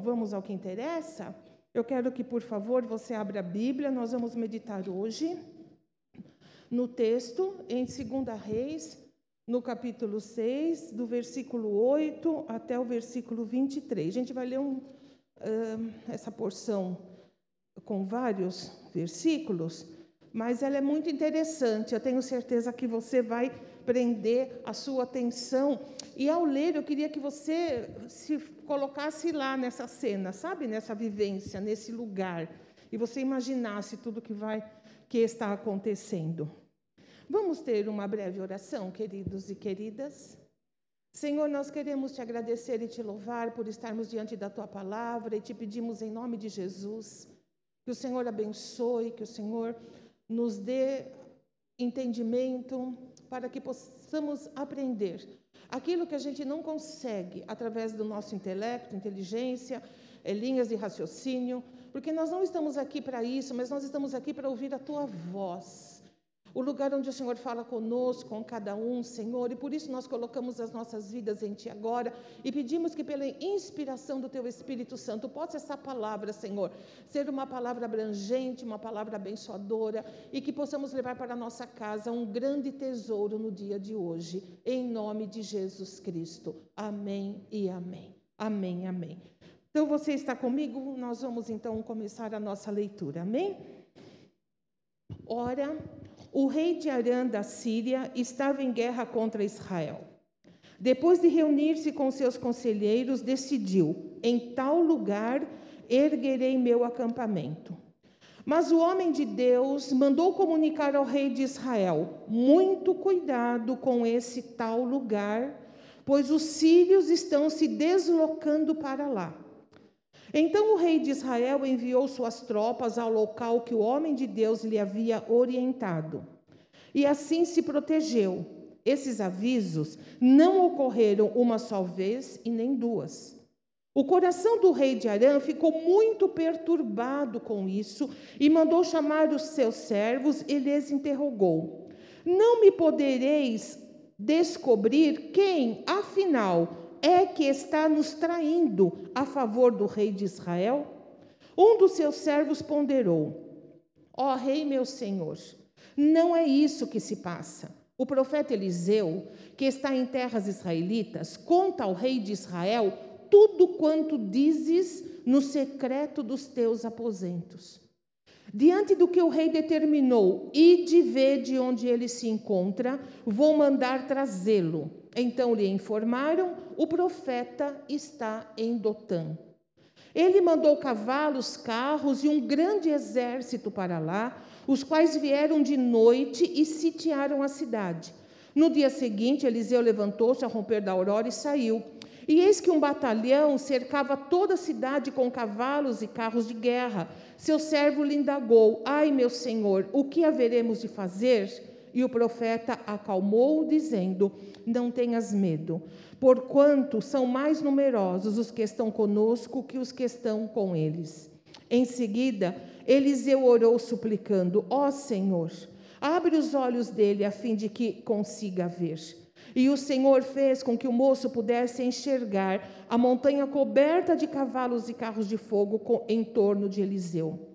Vamos ao que interessa. Eu quero que, por favor, você abra a Bíblia. Nós vamos meditar hoje no texto em 2 Reis, no capítulo 6, do versículo 8 até o versículo 23. A gente vai ler um, uh, essa porção com vários versículos, mas ela é muito interessante. Eu tenho certeza que você vai prender a sua atenção. E ao ler, eu queria que você se colocasse lá nessa cena, sabe, nessa vivência, nesse lugar, e você imaginasse tudo que vai que está acontecendo. Vamos ter uma breve oração, queridos e queridas. Senhor, nós queremos te agradecer e te louvar por estarmos diante da tua palavra e te pedimos em nome de Jesus que o Senhor abençoe, que o Senhor nos dê entendimento para que possamos aprender aquilo que a gente não consegue através do nosso intelecto, inteligência, eh, linhas de raciocínio, porque nós não estamos aqui para isso, mas nós estamos aqui para ouvir a tua voz. O lugar onde o Senhor fala conosco, com cada um, Senhor, e por isso nós colocamos as nossas vidas em Ti agora e pedimos que, pela inspiração do Teu Espírito Santo, possa essa palavra, Senhor, ser uma palavra abrangente, uma palavra abençoadora e que possamos levar para a nossa casa um grande tesouro no dia de hoje, em nome de Jesus Cristo. Amém e amém. Amém, amém. Então, você está comigo? Nós vamos então começar a nossa leitura, amém? Ora o rei de Arã da Síria estava em guerra contra Israel. Depois de reunir-se com seus conselheiros, decidiu: em tal lugar erguerei meu acampamento. Mas o homem de Deus mandou comunicar ao rei de Israel: muito cuidado com esse tal lugar, pois os sírios estão se deslocando para lá. Então o rei de Israel enviou suas tropas ao local que o homem de Deus lhe havia orientado. E assim se protegeu. Esses avisos não ocorreram uma só vez e nem duas. O coração do rei de Arã ficou muito perturbado com isso e mandou chamar os seus servos e lhes interrogou: Não me podereis descobrir quem, afinal, é que está nos traindo a favor do rei de Israel? Um dos seus servos ponderou: Ó oh, rei, meu senhor, não é isso que se passa. O profeta Eliseu, que está em terras israelitas, conta ao rei de Israel tudo quanto dizes no secreto dos teus aposentos. Diante do que o rei determinou, e de ver de onde ele se encontra, vou mandar trazê-lo. Então lhe informaram: o profeta está em Dotã. Ele mandou cavalos, carros e um grande exército para lá, os quais vieram de noite e sitiaram a cidade. No dia seguinte, Eliseu levantou-se ao romper da aurora e saiu. E eis que um batalhão cercava toda a cidade com cavalos e carros de guerra. Seu servo lhe indagou: Ai, meu senhor, o que haveremos de fazer? E o profeta acalmou, dizendo: Não tenhas medo, porquanto são mais numerosos os que estão conosco que os que estão com eles. Em seguida, Eliseu orou, suplicando: Ó oh, Senhor, abre os olhos dele a fim de que consiga ver. E o Senhor fez com que o moço pudesse enxergar a montanha coberta de cavalos e carros de fogo em torno de Eliseu.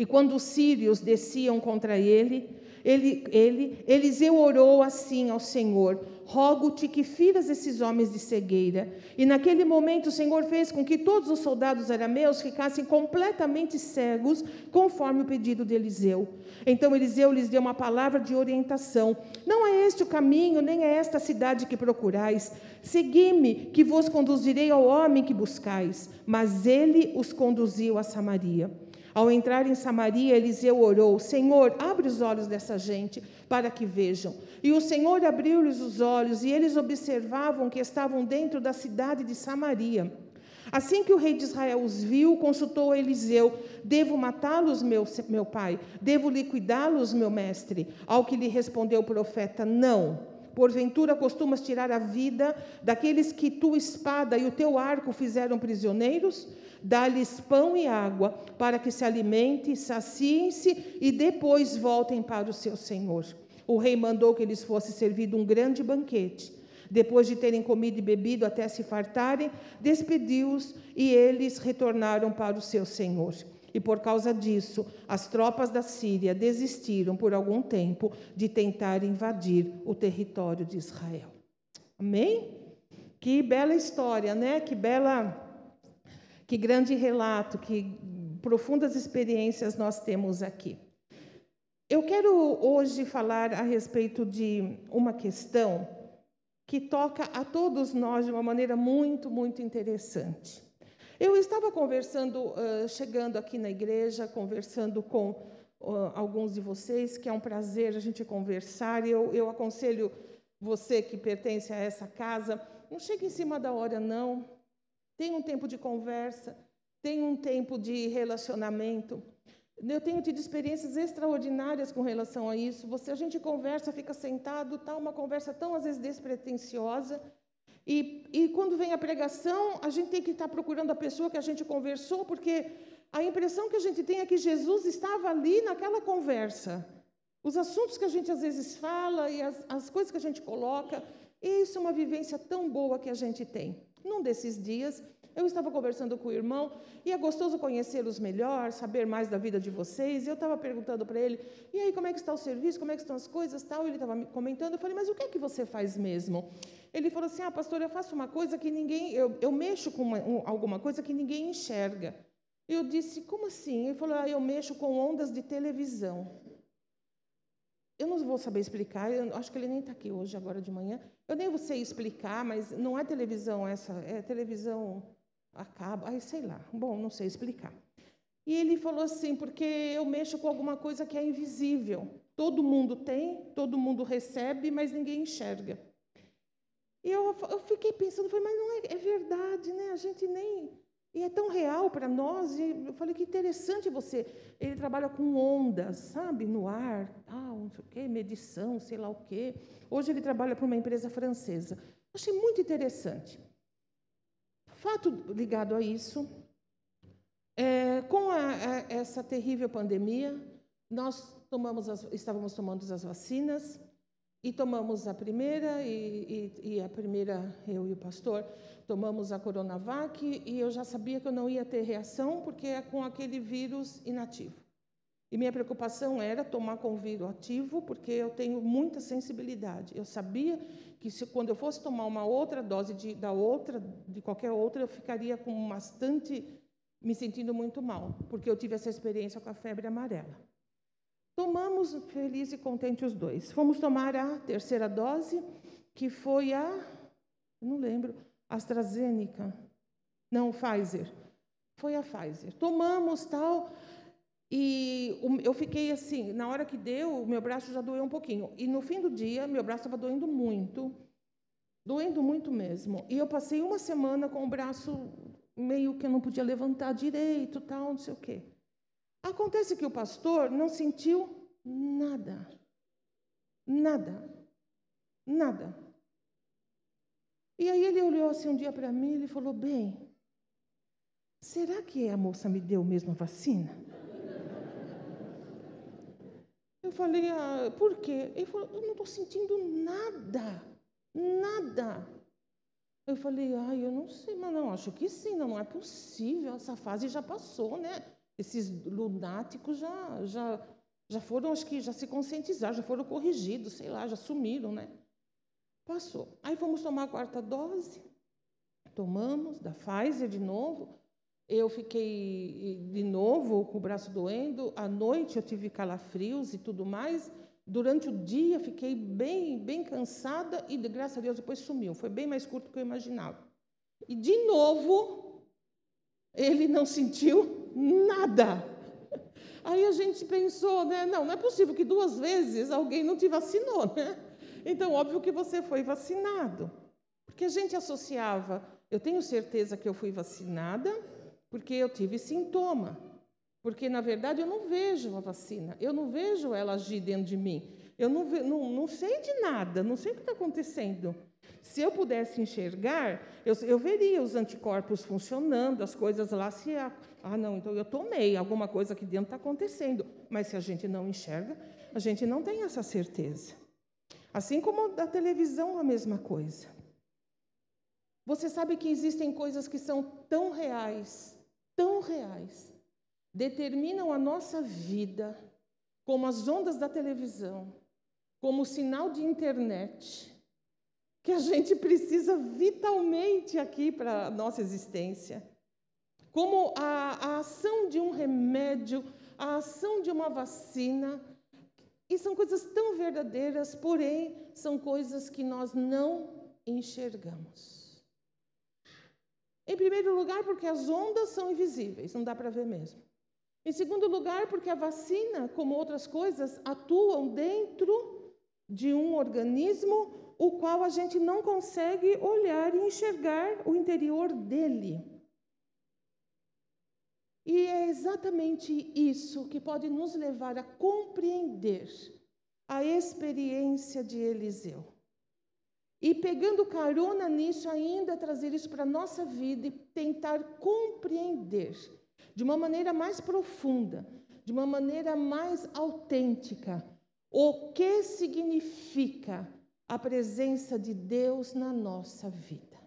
E quando os sírios desciam contra ele, ele, ele, Eliseu orou assim ao Senhor: Rogo-te que firas esses homens de cegueira. E naquele momento o Senhor fez com que todos os soldados arameus ficassem completamente cegos, conforme o pedido de Eliseu. Então Eliseu lhes deu uma palavra de orientação: Não é este o caminho, nem é esta a cidade que procurais. Segui-me, que vos conduzirei ao homem que buscais. Mas ele os conduziu a Samaria. Ao entrar em Samaria, Eliseu orou: Senhor, abre os olhos dessa gente para que vejam. E o Senhor abriu-lhes os olhos, e eles observavam que estavam dentro da cidade de Samaria. Assim que o rei de Israel os viu, consultou Eliseu: Devo matá-los, meu, meu pai? Devo liquidá-los, meu mestre? Ao que lhe respondeu o profeta: Não. Porventura costumas tirar a vida daqueles que tua espada e o teu arco fizeram prisioneiros? dá-lhes pão e água, para que se alimentem, saciem-se e depois voltem para o seu senhor. O rei mandou que lhes fosse servido um grande banquete. Depois de terem comido e bebido até se fartarem, despediu-os e eles retornaram para o seu senhor. E por causa disso, as tropas da Síria desistiram por algum tempo de tentar invadir o território de Israel. Amém? Que bela história, né? Que bela que grande relato, que profundas experiências nós temos aqui. Eu quero hoje falar a respeito de uma questão que toca a todos nós de uma maneira muito, muito interessante. Eu estava conversando, chegando aqui na igreja, conversando com alguns de vocês, que é um prazer a gente conversar. Eu, eu aconselho você que pertence a essa casa, não chegue em cima da hora, não. Tenha um tempo de conversa, tenha um tempo de relacionamento. Eu tenho tido experiências extraordinárias com relação a isso. Você, a gente conversa, fica sentado, tá uma conversa tão às vezes despretensiosa, e, e quando vem a pregação, a gente tem que estar procurando a pessoa que a gente conversou, porque a impressão que a gente tem é que Jesus estava ali naquela conversa. Os assuntos que a gente às vezes fala e as, as coisas que a gente coloca, isso é uma vivência tão boa que a gente tem. Num desses dias, eu estava conversando com o irmão e é gostoso conhecê-los melhor, saber mais da vida de vocês. Eu estava perguntando para ele: e aí, como é que está o serviço? Como é que estão as coisas? Tal. Ele estava comentando. Eu falei: mas o que é que você faz mesmo? Ele falou assim: ah, pastor, eu faço uma coisa que ninguém. Eu, eu mexo com uma, um, alguma coisa que ninguém enxerga. Eu disse: como assim? Ele falou: ah, eu mexo com ondas de televisão. Eu não vou saber explicar, eu acho que ele nem está aqui hoje, agora de manhã. Eu nem vou sei explicar, mas não é televisão essa, é televisão acaba, aí sei lá, bom, não sei explicar. E ele falou assim, porque eu mexo com alguma coisa que é invisível. Todo mundo tem, todo mundo recebe, mas ninguém enxerga. E eu, eu fiquei pensando, falei, mas não é, é verdade, né? A gente nem. E é tão real para nós. E eu falei, que interessante você. Ele trabalha com ondas, sabe? No ar, tal, não sei o quê, medição, sei lá o quê. Hoje ele trabalha para uma empresa francesa. Achei muito interessante. Fato ligado a isso, é, com a, a, essa terrível pandemia, nós as, estávamos tomando as vacinas e tomamos a primeira e, e, e, a primeira eu e o pastor tomamos a Coronavac e eu já sabia que eu não ia ter reação porque é com aquele vírus inativo. E minha preocupação era tomar com o vírus ativo, porque eu tenho muita sensibilidade. Eu sabia que se, quando eu fosse tomar uma outra dose de, da outra, de qualquer outra, eu ficaria com bastante, me sentindo muito mal, porque eu tive essa experiência com a febre amarela. Tomamos feliz e contente os dois. Fomos tomar a terceira dose, que foi a, não lembro, AstraZeneca, não, Pfizer. Foi a Pfizer. Tomamos tal. E eu fiquei assim, na hora que deu, meu braço já doeu um pouquinho. E no fim do dia, meu braço estava doendo muito, doendo muito mesmo. E eu passei uma semana com o braço meio que eu não podia levantar direito, tal, não sei o quê. Acontece que o pastor não sentiu nada. Nada. Nada. E aí ele olhou assim um dia para mim e falou: Bem, será que a moça me deu mesmo a vacina? Eu falei, ah, por quê? Ele falou, eu não estou sentindo nada, nada. Eu falei, ah, eu não sei, mas não, acho que sim, não, não é possível, essa fase já passou, né? Esses lunáticos já, já, já foram, acho que já se conscientizaram, já foram corrigidos, sei lá, já sumiram, né? Passou. Aí fomos tomar a quarta dose, tomamos, da Pfizer de novo, eu fiquei de novo com o braço doendo. À noite eu tive calafrios e tudo mais. Durante o dia fiquei bem, bem cansada e, graças a Deus, depois sumiu. Foi bem mais curto do que eu imaginava. E, de novo, ele não sentiu nada. Aí a gente pensou, né? Não, não é possível que duas vezes alguém não te vacinou, né? Então, óbvio que você foi vacinado. Porque a gente associava, eu tenho certeza que eu fui vacinada, porque eu tive sintoma. Porque, na verdade, eu não vejo a vacina, eu não vejo ela agir dentro de mim. Eu não, não, não sei de nada, não sei o que está acontecendo. Se eu pudesse enxergar, eu, eu, veria os anticorpos funcionando, as coisas lá se. Ah, não, então eu tomei, alguma coisa aqui dentro está acontecendo. Mas se a gente não enxerga, a gente não tem essa certeza. Assim como da televisão, a mesma coisa. Você sabe que existem coisas que são tão reais, tão reais, determinam a nossa vida, como as ondas da televisão, como o sinal de internet, que a gente precisa vitalmente aqui para a nossa existência. Como a, a ação de um remédio, a ação de uma vacina, e são coisas tão verdadeiras, porém, são coisas que nós não enxergamos. Em primeiro lugar, porque as ondas são invisíveis, não dá para ver mesmo. Em segundo lugar, porque a vacina, como outras coisas, atuam dentro de um organismo o qual a gente não consegue olhar e enxergar o interior dele. E é exatamente isso que pode nos levar a compreender a experiência de Eliseu. E pegando carona nisso, ainda trazer isso para a nossa vida e tentar compreender de uma maneira mais profunda, de uma maneira mais autêntica, o que significa a presença de Deus na nossa vida.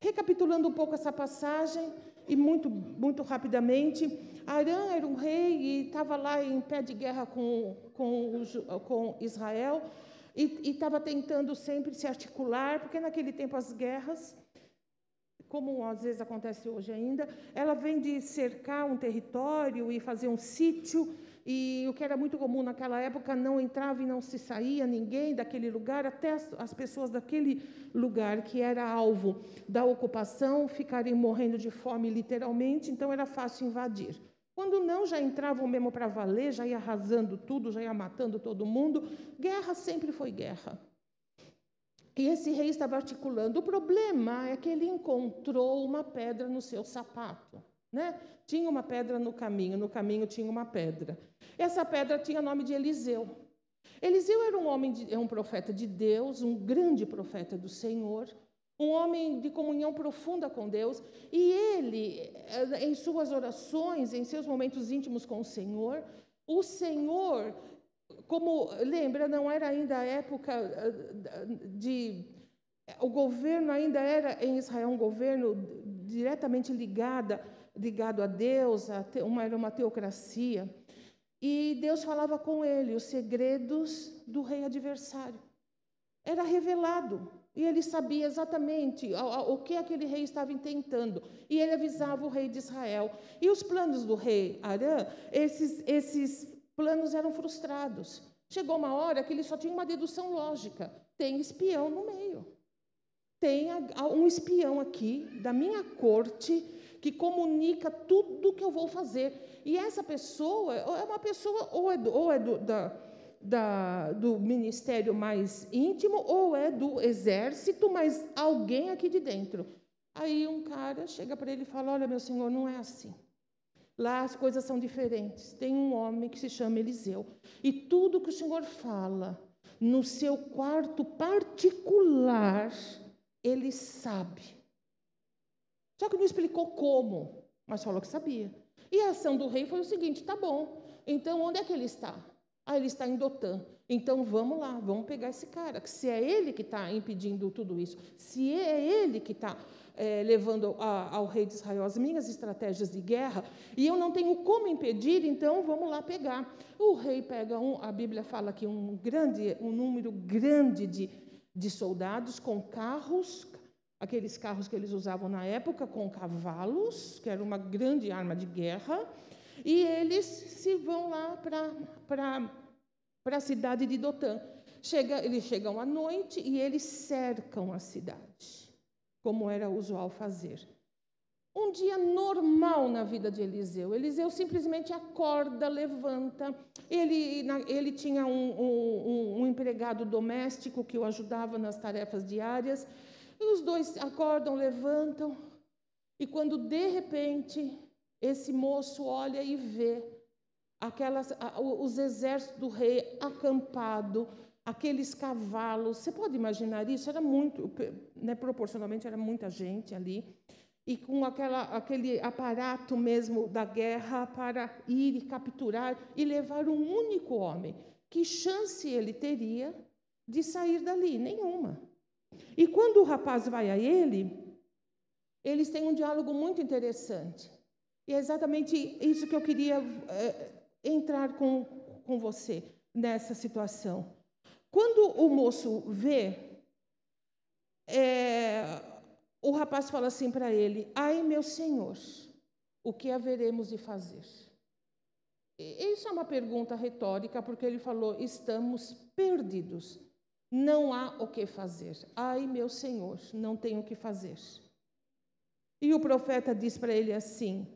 Recapitulando um pouco essa passagem, e muito, muito rapidamente, Arã era um rei e estava lá em pé de guerra com, com, com Israel e estava tentando sempre se articular, porque naquele tempo as guerras, como às vezes acontece hoje ainda, ela vem de cercar um território e fazer um sítio e o que era muito comum naquela época, não entrava e não se saía ninguém daquele lugar, até as, as pessoas daquele lugar que era alvo da ocupação ficarem morrendo de fome, literalmente, então era fácil invadir. Quando não, já entravam mesmo para valer, já ia arrasando tudo, já ia matando todo mundo. Guerra sempre foi guerra. E esse rei estava articulando. O problema é que ele encontrou uma pedra no seu sapato. Né? Tinha uma pedra no caminho, no caminho tinha uma pedra. Essa pedra tinha o nome de Eliseu. Eliseu era um homem, de, é um profeta de Deus, um grande profeta do Senhor, um homem de comunhão profunda com Deus, e ele, eh, em suas orações, em seus momentos íntimos com o Senhor, o Senhor, como lembra, não era ainda a época eh, de o governo ainda era em Israel um governo diretamente ligado, ligado a Deus, a uma, era uma teocracia. E Deus falava com ele os segredos do rei adversário. Era revelado. E ele sabia exatamente o que aquele rei estava intentando. E ele avisava o rei de Israel. E os planos do rei Arã, esses, esses planos eram frustrados. Chegou uma hora que ele só tinha uma dedução lógica: tem espião no meio. Tem um espião aqui da minha corte que comunica tudo o que eu vou fazer. E essa pessoa é uma pessoa, ou é do, ou é do, da, da, do ministério mais íntimo, ou é do exército, mas alguém aqui de dentro. Aí um cara chega para ele e fala: Olha, meu senhor, não é assim. Lá as coisas são diferentes. Tem um homem que se chama Eliseu. E tudo que o senhor fala no seu quarto particular, ele sabe. Só que não explicou como, mas falou que sabia. E a ação do rei foi o seguinte: tá bom, então onde é que ele está? Ah, ele está em Dotã. Então vamos lá, vamos pegar esse cara. Se é ele que está impedindo tudo isso, se é ele que está é, levando a, ao rei de Israel as minhas estratégias de guerra, e eu não tenho como impedir, então vamos lá pegar. O rei pega um, a Bíblia fala que um grande, um número grande de, de soldados com carros, aqueles carros que eles usavam na época com cavalos, que era uma grande arma de guerra, e eles se vão lá para a cidade de Dotã. Chega, eles chegam à noite e eles cercam a cidade, como era usual fazer. Um dia normal na vida de Eliseu. Eliseu simplesmente acorda, levanta. Ele, ele tinha um, um, um empregado doméstico que o ajudava nas tarefas diárias. E os dois acordam, levantam, e quando de repente esse moço olha e vê aquelas, os exércitos do rei acampado, aqueles cavalos, você pode imaginar isso? Era muito, né, proporcionalmente era muita gente ali, e com aquela, aquele aparato mesmo da guerra para ir e capturar e levar um único homem. Que chance ele teria de sair dali? Nenhuma. E quando o rapaz vai a ele, eles têm um diálogo muito interessante. E é exatamente isso que eu queria é, entrar com, com você nessa situação. Quando o moço vê, é, o rapaz fala assim para ele: Ai, meu senhor, o que haveremos de fazer? Isso é uma pergunta retórica, porque ele falou: estamos perdidos, não há o que fazer. Ai, meu senhor, não tenho o que fazer. E o profeta diz para ele assim: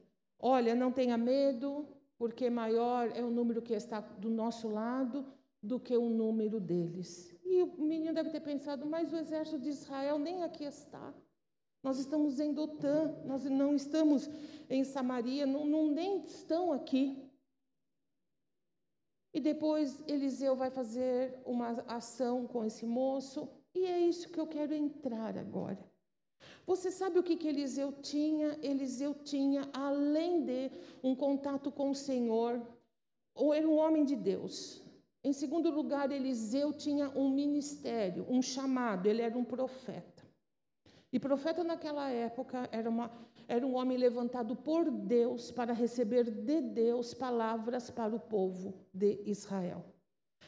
Olha, não tenha medo, porque maior é o número que está do nosso lado do que o número deles. E o menino deve ter pensado, mas o exército de Israel nem aqui está. Nós estamos em Dotã, nós não estamos em Samaria, não, não nem estão aqui. E depois Eliseu vai fazer uma ação com esse moço, e é isso que eu quero entrar agora. Você sabe o que, que Eliseu tinha? Eliseu tinha, além de um contato com o Senhor, ou era um homem de Deus. Em segundo lugar, Eliseu tinha um ministério, um chamado, ele era um profeta. E profeta naquela época era, uma, era um homem levantado por Deus para receber de Deus palavras para o povo de Israel.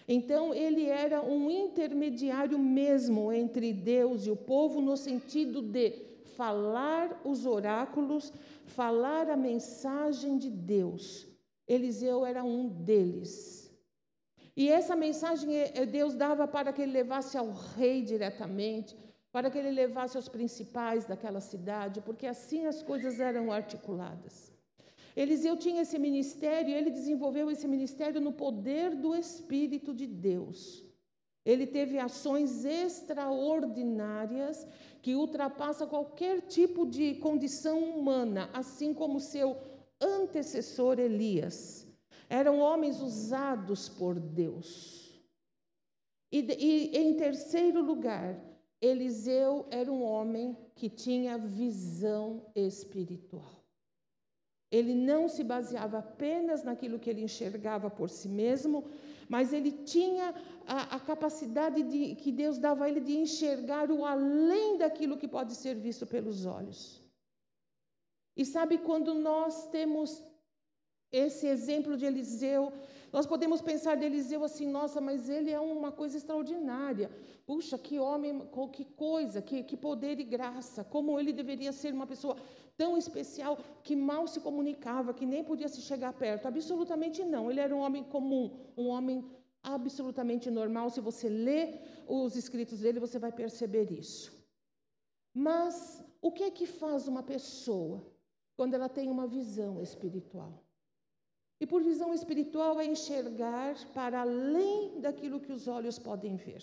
Então, ele era um intermediário mesmo entre Deus e o povo, no sentido de falar os oráculos, falar a mensagem de Deus. Eliseu era um deles. E essa mensagem é, é, Deus dava para que ele levasse ao rei diretamente, para que ele levasse aos principais daquela cidade, porque assim as coisas eram articuladas. Eliseu tinha esse ministério, ele desenvolveu esse ministério no poder do Espírito de Deus. Ele teve ações extraordinárias que ultrapassam qualquer tipo de condição humana, assim como seu antecessor Elias. Eram homens usados por Deus. E, e em terceiro lugar, Eliseu era um homem que tinha visão espiritual. Ele não se baseava apenas naquilo que ele enxergava por si mesmo, mas ele tinha a, a, capacidade de, que Deus dava a ele de enxergar o além daquilo que pode ser visto pelos olhos. E sabe quando nós temos esse exemplo de Eliseu, nós podemos pensar de Eliseu assim, nossa, mas ele é uma coisa extraordinária. Puxa, que homem, que coisa, que, que poder e graça. Como ele deveria ser uma pessoa tão especial que mal se comunicava, que nem podia se chegar perto. Absolutamente não. Ele era um homem comum, um homem absolutamente normal. Se você lê os escritos dele, você vai perceber isso. Mas o que é que faz uma pessoa quando ela tem uma visão espiritual? E por visão espiritual é enxergar para além daquilo que os olhos podem ver.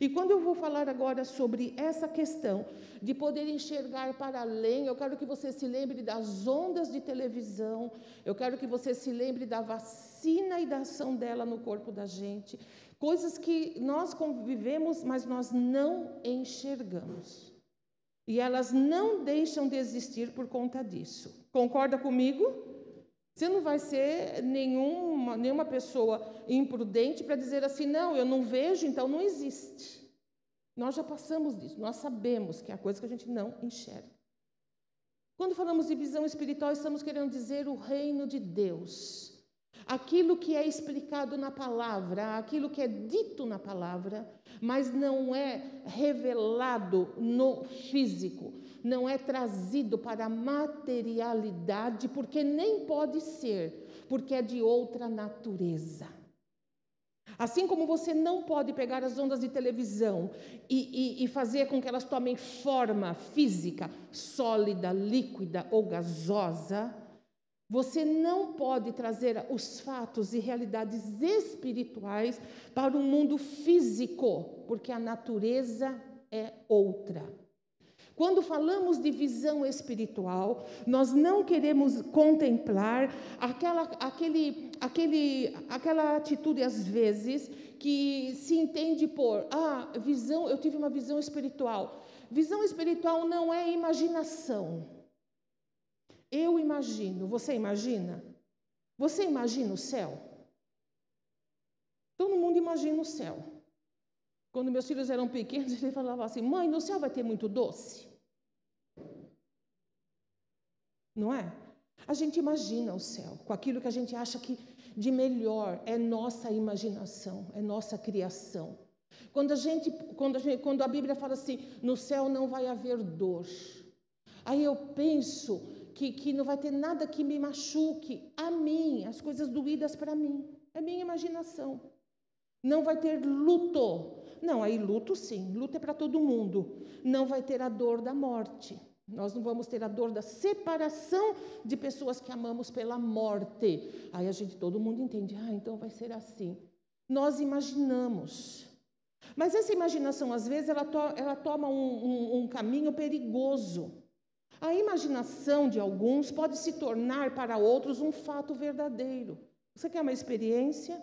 E quando eu vou falar agora sobre essa questão de poder enxergar para além, eu quero que você se lembre das ondas de televisão, eu quero que você se lembre da vacina e da ação dela no corpo da gente, coisas que nós convivemos, mas nós não enxergamos. E elas não deixam de existir por conta disso. Concorda comigo? Você não vai ser nenhuma, nenhuma pessoa imprudente para dizer assim, não, eu não vejo, então não existe. Nós já passamos disso, nós sabemos que é a coisa que a gente não enxerga. Quando falamos de visão espiritual, estamos querendo dizer o reino de Deus. Aquilo que é explicado na palavra, aquilo que é dito na palavra, mas não é revelado no físico, não é trazido para a materialidade, porque nem pode ser, porque é de outra natureza. Assim como você não pode pegar as ondas de televisão e, e, e, fazer com que elas tomem forma física, sólida, líquida ou gasosa, você não pode trazer os fatos e realidades espirituais para o mundo físico, porque a natureza é outra. Quando falamos de visão espiritual, nós não queremos contemplar aquela, aquele, aquele, aquela atitude, às vezes, que se entende por, ah, visão, eu tive uma visão espiritual. Visão espiritual não é imaginação. Eu imagino, você imagina? Você imagina o céu? Todo mundo imagina o céu. Quando meus filhos eram pequenos, ele falava assim: Mãe, no céu vai ter muito doce? Não é? A gente imagina o céu com aquilo que a gente acha que de melhor é nossa imaginação, é nossa criação. Quando a gente, quando a, gente, quando a Bíblia fala assim, no céu não vai haver dor, aí eu penso que, que não vai ter nada que me machuque a mim, as coisas doídas para mim, é minha imaginação. Não vai ter luto. Não, aí luto sim, luto é para todo mundo. Não vai ter a dor da morte. Nós não vamos ter a dor da separação de pessoas que amamos pela morte. Aí a gente, todo mundo entende, ah, então vai ser assim. Nós imaginamos. Mas essa imaginação, às vezes, ela, to ela toma um, um, um caminho perigoso. A imaginação de alguns pode se tornar para outros um fato verdadeiro. Você quer uma experiência?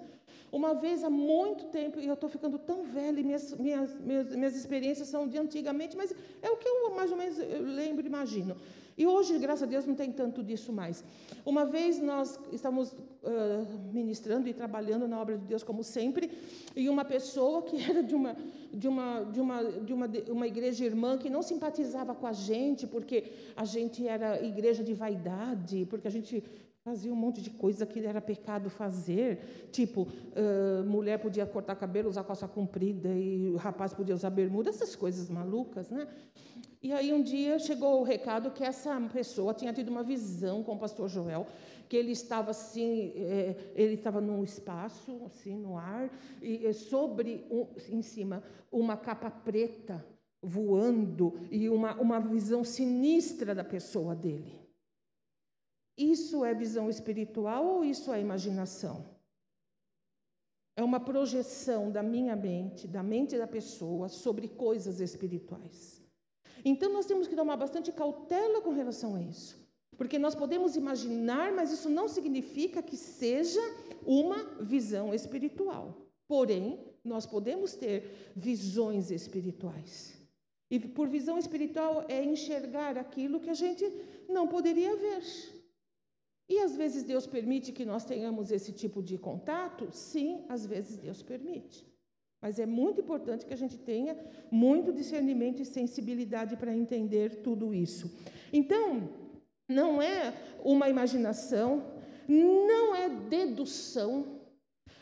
Uma vez há muito tempo, e eu estou ficando tão velha, e minhas, minhas, minhas, minhas, experiências são de antigamente, mas é o que eu mais ou menos lembro e imagino. E hoje, graças a Deus, não tem tanto disso mais. Uma vez nós estamos uh, ministrando e trabalhando na obra de Deus, como sempre, e uma pessoa que era de uma, de uma, de uma, de uma, de uma igreja irmã que não simpatizava com a gente, porque a gente era igreja de vaidade, porque a gente Fazia um monte de coisa que era pecado fazer, tipo, uh, mulher podia cortar cabelo, usar calça comprida, e o rapaz podia usar bermuda, essas coisas malucas, né? E aí um dia chegou o recado que essa pessoa tinha tido uma visão com o pastor Joel, que ele estava assim, é, ele estava num espaço, assim, no ar, e sobre, um, em cima, uma capa preta voando, e uma, uma visão sinistra da pessoa dele. Isso é visão espiritual ou isso é imaginação? É uma projeção da minha mente, da mente da pessoa, sobre coisas espirituais. Então nós temos que tomar bastante cautela com relação a isso. Porque nós podemos imaginar, mas isso não significa que seja uma visão espiritual. Porém, nós podemos ter visões espirituais. E por visão espiritual é enxergar aquilo que a gente não poderia ver. E às vezes Deus permite que nós tenhamos esse tipo de contato? Sim, às vezes Deus permite. Mas é muito importante que a gente tenha muito discernimento e sensibilidade para entender tudo isso. Então, não é uma imaginação, não é dedução.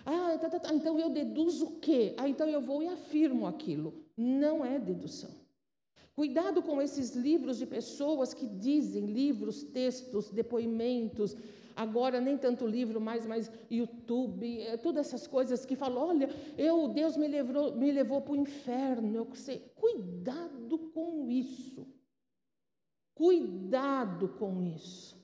Ah, tá, tá, tá, então eu deduzo o quê? Ah, então eu vou e afirmo aquilo. Não é dedução. Cuidado com esses livros de pessoas que dizem livros, textos, depoimentos, agora nem tanto livro mais, mas YouTube, é, todas essas coisas que falam, olha, eu, Deus me levou, me levou para o inferno, eu sei. Cuidado com isso. Cuidado com isso.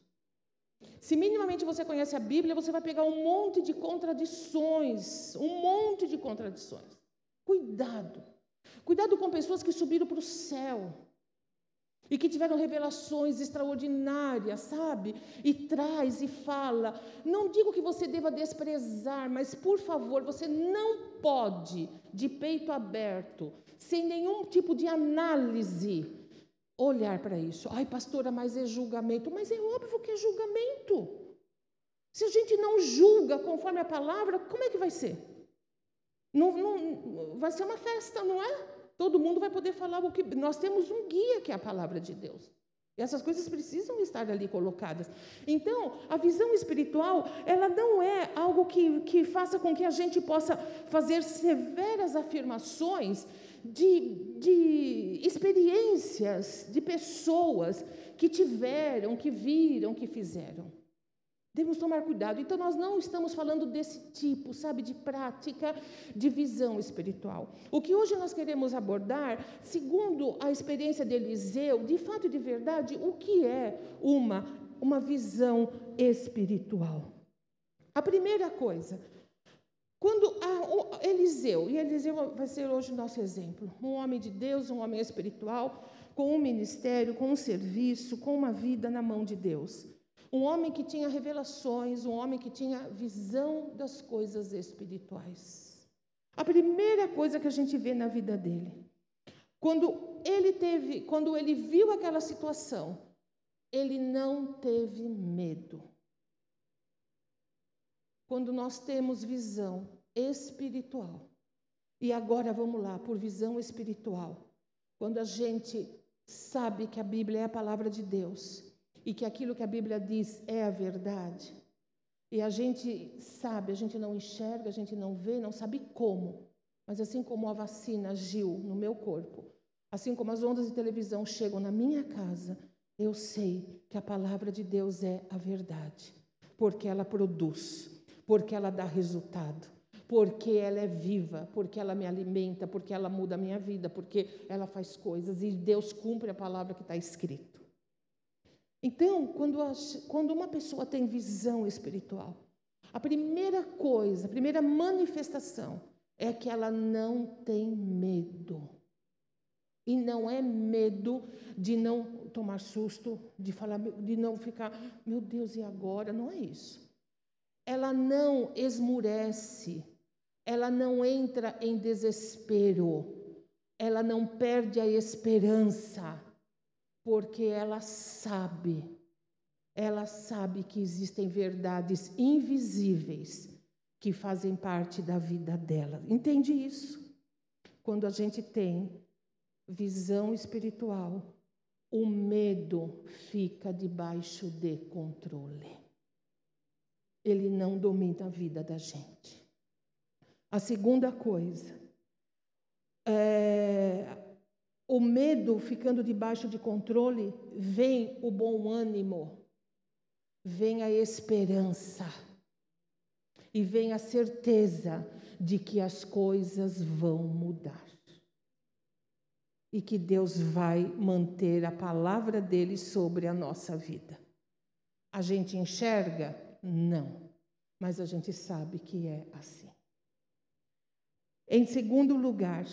Se minimamente você conhece a Bíblia, você vai pegar um monte de contradições, um monte de contradições. Cuidado. Cuidado com pessoas que subiram para o céu e que tiveram revelações extraordinárias, sabe? E traz e fala. Não digo que você deva desprezar, mas por favor, você não pode, de peito aberto, sem nenhum tipo de análise, olhar para isso. Ai, pastora, mas é julgamento. Mas é óbvio que é julgamento. Se a gente não julga conforme a palavra, como é que vai ser? Não, não, vai ser uma festa, não é? Todo mundo vai poder falar o que. Nós temos um guia que é a palavra de Deus. E essas coisas precisam estar ali colocadas. Então, a visão espiritual, ela não é algo que, que faça com que a gente possa fazer severas afirmações de, de experiências de pessoas que tiveram, que viram, que fizeram. Devemos tomar cuidado. Então, nós não estamos falando desse tipo, sabe, de prática de visão espiritual. O que hoje nós queremos abordar, segundo a experiência de Eliseu, de fato e de verdade, o que é uma, uma visão espiritual. A primeira coisa, quando a, Eliseu, e Eliseu vai ser hoje o nosso exemplo, um homem de Deus, um homem espiritual, com um ministério, com um serviço, com uma vida na mão de Deus. Um homem que tinha revelações, um homem que tinha visão das coisas espirituais. A primeira coisa que a gente vê na vida dele, quando ele teve, quando ele viu aquela situação, ele não teve medo. Quando nós temos visão espiritual, E agora vamos lá, por visão espiritual. Quando a gente sabe que a Bíblia é a palavra de Deus e que aquilo que a Bíblia diz é a verdade, e a gente sabe, a gente não enxerga, a gente não vê, não sabe como, mas assim como a vacina agiu no meu corpo, assim como as ondas de televisão chegam na minha casa, eu sei que a palavra de Deus é a verdade, porque ela produz, porque ela dá resultado, porque ela é viva, porque ela me alimenta, porque ela muda a minha vida, porque ela faz coisas e Deus cumpre a palavra que está escrito. Então, quando, a, quando uma pessoa tem visão espiritual, a primeira coisa, a primeira manifestação é que ela não tem medo. E não é medo de não tomar susto, de falar, de não ficar, meu Deus, e agora? Não é isso. Ela não esmurece, ela não entra em desespero, ela não perde a esperança porque ela sabe, ela sabe que existem verdades invisíveis que fazem parte da vida dela. Entende isso? Quando a gente tem visão espiritual, o medo fica debaixo de controle. Ele não domina a vida da gente. A segunda coisa, é, o medo ficando debaixo de controle, vem o bom ânimo, vem a esperança e vem a certeza de que as coisas vão mudar. E que Deus vai manter a palavra dele sobre a nossa vida. A gente enxerga? Não. Mas a gente sabe que é assim. Em segundo lugar,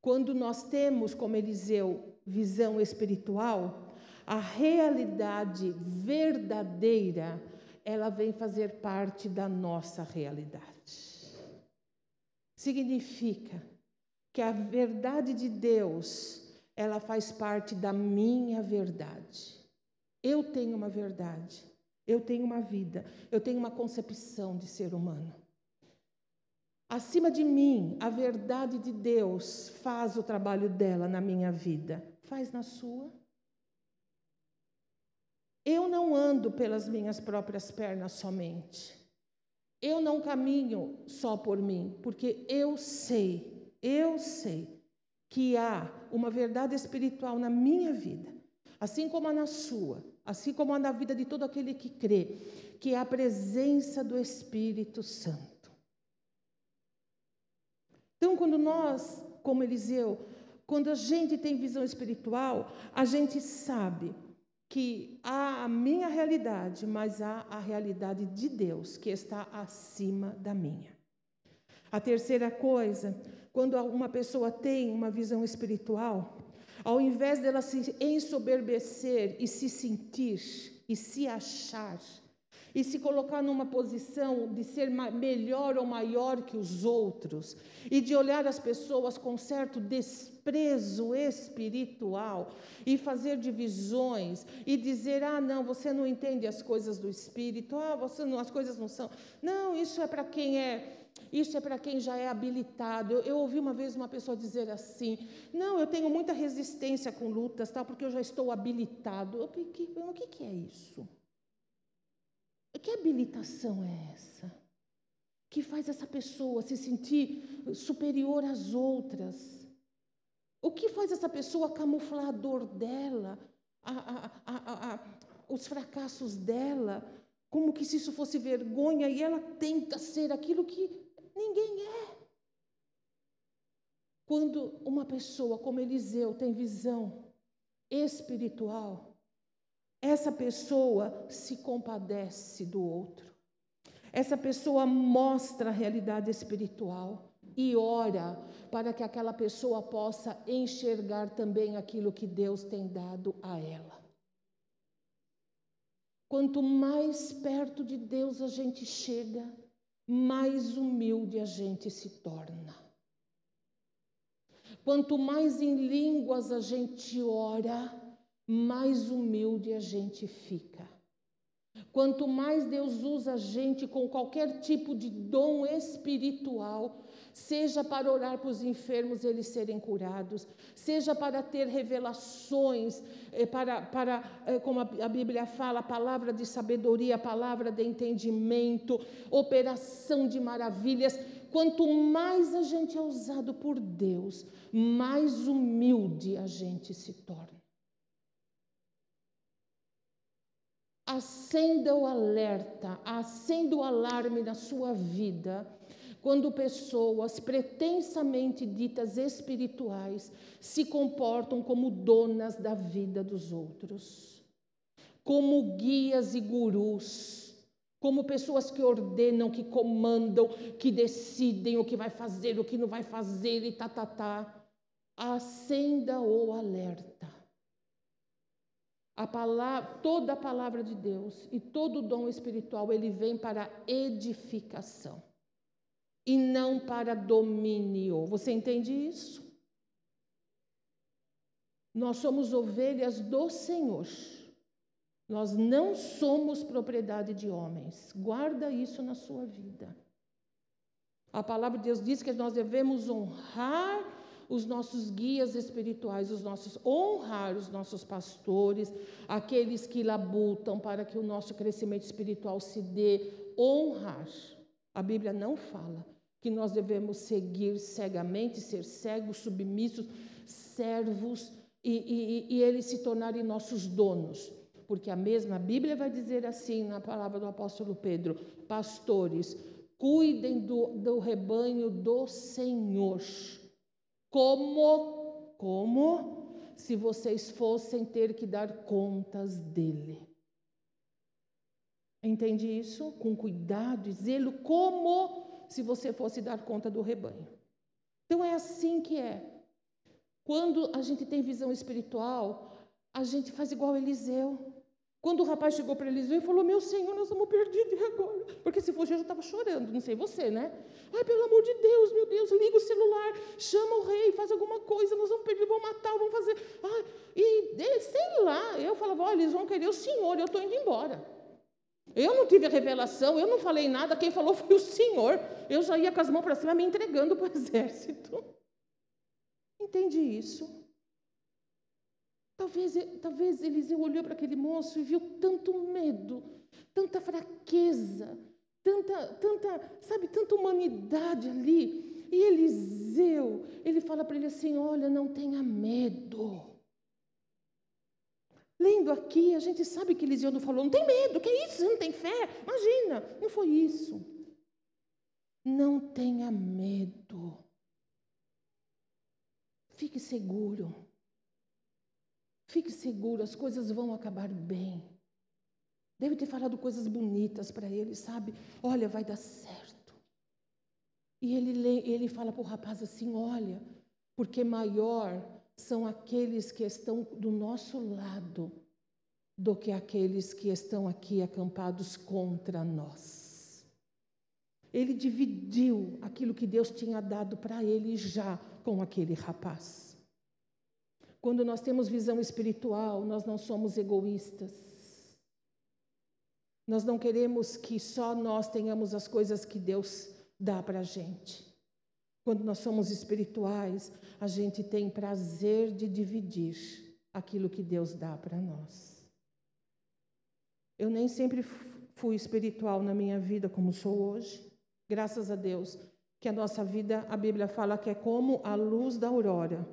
quando nós temos, como Eliseu, visão espiritual, a realidade verdadeira, ela vem fazer parte da nossa realidade. Significa que a verdade de Deus, ela faz parte da minha verdade. Eu tenho uma verdade, eu tenho uma vida, eu tenho uma concepção de ser humano. Acima de mim, a verdade de Deus faz o trabalho dela na minha vida. Faz na sua. Eu não ando pelas minhas próprias pernas somente. Eu não caminho só por mim, porque eu sei, eu sei que há uma verdade espiritual na minha vida, assim como há na sua, assim como há na vida de todo aquele que crê, que é a presença do Espírito Santo. Então, quando nós, como Eliseu, quando a gente tem visão espiritual, a gente sabe que há a minha realidade, mas há a realidade de Deus que está acima da minha. A terceira coisa, quando uma pessoa tem uma visão espiritual, ao invés dela se ensoberbecer e se sentir e se achar, e se colocar numa posição de ser melhor ou maior que os outros e de olhar as pessoas com certo desprezo espiritual e fazer divisões e dizer: "Ah, não, você não entende as coisas do espírito. Ah, você não, as coisas não são. Não, isso é para quem é isso é para quem já é habilitado. Eu, eu, ouvi uma vez uma pessoa dizer assim: Não, eu tenho muita resistência com lutas, tal, porque eu já estou habilitado. Eu, que, o que, que é isso? Que habilitação é essa? Que faz essa pessoa se sentir superior às outras? O que faz essa pessoa camuflar a dor dela, a, a, a, os fracassos dela, como que se isso fosse vergonha e ela tenta ser aquilo que ninguém é? Quando uma pessoa como Eliseu tem visão espiritual, essa pessoa se compadece do outro. Essa pessoa mostra a realidade espiritual e ora para que aquela pessoa possa enxergar também aquilo que Deus tem dado a ela. Quanto mais perto de Deus a gente chega, mais humilde a gente se torna. Quanto mais em línguas a gente ora, mais humilde a gente fica. Quanto mais Deus usa a gente com qualquer tipo de dom espiritual, seja para orar para os enfermos eles serem curados, seja para ter revelações, eh, para, para eh, como a Bíblia fala, palavra de sabedoria, palavra de entendimento, operação de maravilhas. Quanto mais a gente é usado por Deus, mais humilde a gente se torna. Acenda o alerta, acenda o alarme na sua vida quando pessoas pretensamente ditas espirituais se comportam como donas da vida dos outros, como guias e gurus, como pessoas que ordenam, que comandam, que decidem o que vai fazer, o que não vai fazer e tá, tá, tá. Acenda o alerta. A palavra, toda a palavra de Deus e todo o dom espiritual, ele vem para edificação e não para domínio. Você entende isso? Nós somos ovelhas do Senhor. Nós não somos propriedade de homens. Guarda isso na sua vida. A palavra de Deus diz que nós devemos honrar os nossos guias espirituais, os nossos honrar os nossos pastores, aqueles que labutam para que o nosso crescimento espiritual se dê, honrar. A Bíblia não fala que nós devemos seguir cegamente, ser cegos, submissos, servos e, e, e eles se tornarem nossos donos. Porque a mesma Bíblia vai dizer assim na palavra do apóstolo Pedro: pastores, cuidem do, do rebanho do Senhor, como, como se vocês fossem ter que dar contas dele. Entende isso? Com cuidado e zelo, como se você fosse dar conta do rebanho. Então é assim que é. Quando a gente tem visão espiritual, a gente faz igual Eliseu. Quando o rapaz chegou para Eliseu e falou: Meu senhor, nós estamos perdidos. Fosse eu já estava chorando, não sei você, né? Ai, pelo amor de Deus, meu Deus, liga o celular, chama o rei, faz alguma coisa, nós vamos perder, vamos matar, vamos fazer. Ai, e sei lá, eu falava: Olha, eles vão querer o senhor, eu estou indo embora. Eu não tive a revelação, eu não falei nada, quem falou foi o Senhor. Eu já ia com as mãos para cima me entregando para o exército. Entende isso? Talvez, talvez Eliseu olhou para aquele moço e viu tanto medo, tanta fraqueza, tanta, tanta, sabe, tanta humanidade ali. E Eliseu, ele fala para ele assim: Olha, não tenha medo. Lendo aqui, a gente sabe que Eliseu não falou, não tem medo, que é isso? Você não tem fé? Imagina, não foi isso. Não tenha medo. Fique seguro. Fique seguro, as coisas vão acabar bem. Deve ter falado coisas bonitas para ele, sabe? Olha, vai dar certo. E ele, ele fala para o rapaz assim: olha, porque maior são aqueles que estão do nosso lado do que aqueles que estão aqui acampados contra nós. Ele dividiu aquilo que Deus tinha dado para ele já com aquele rapaz. Quando nós temos visão espiritual, nós não somos egoístas. Nós não queremos que só nós tenhamos as coisas que Deus dá para a gente. Quando nós somos espirituais, a gente tem prazer de dividir aquilo que Deus dá para nós. Eu nem sempre fui espiritual na minha vida como sou hoje. Graças a Deus, que a nossa vida, a Bíblia fala que é como a luz da aurora.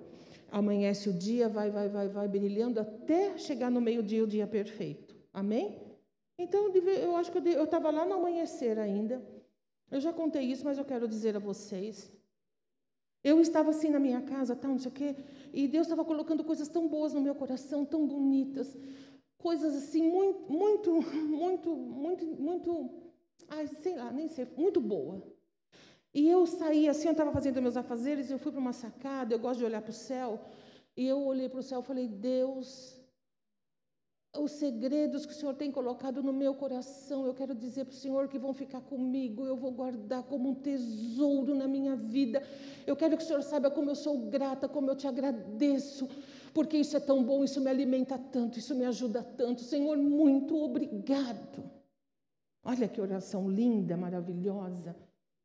Amanhece o dia, vai, vai, vai, vai brilhando até chegar no meio-dia, o dia perfeito. Amém? Então, eu acho que eu estava lá no amanhecer ainda. Eu já contei isso, mas eu quero dizer a vocês. Eu estava assim na minha casa, tal, não sei o quê, e Deus estava colocando coisas tão boas no meu coração, tão bonitas, coisas assim muito, muito, muito, muito, muito, ai, sei lá, nem sei, muito boa. E eu saí assim, eu estava fazendo meus afazeres, eu fui para uma sacada, eu gosto de olhar para o céu, e eu olhei para o céu e falei, Deus, os segredos que o Senhor tem colocado no meu coração, eu quero dizer para o Senhor que vão ficar comigo, eu vou guardar como um tesouro na minha vida. Eu quero que o Senhor saiba como eu sou grata, como eu te agradeço, porque isso é tão bom, isso me alimenta tanto, isso me ajuda tanto. Senhor, muito obrigado. Olha que oração linda, maravilhosa,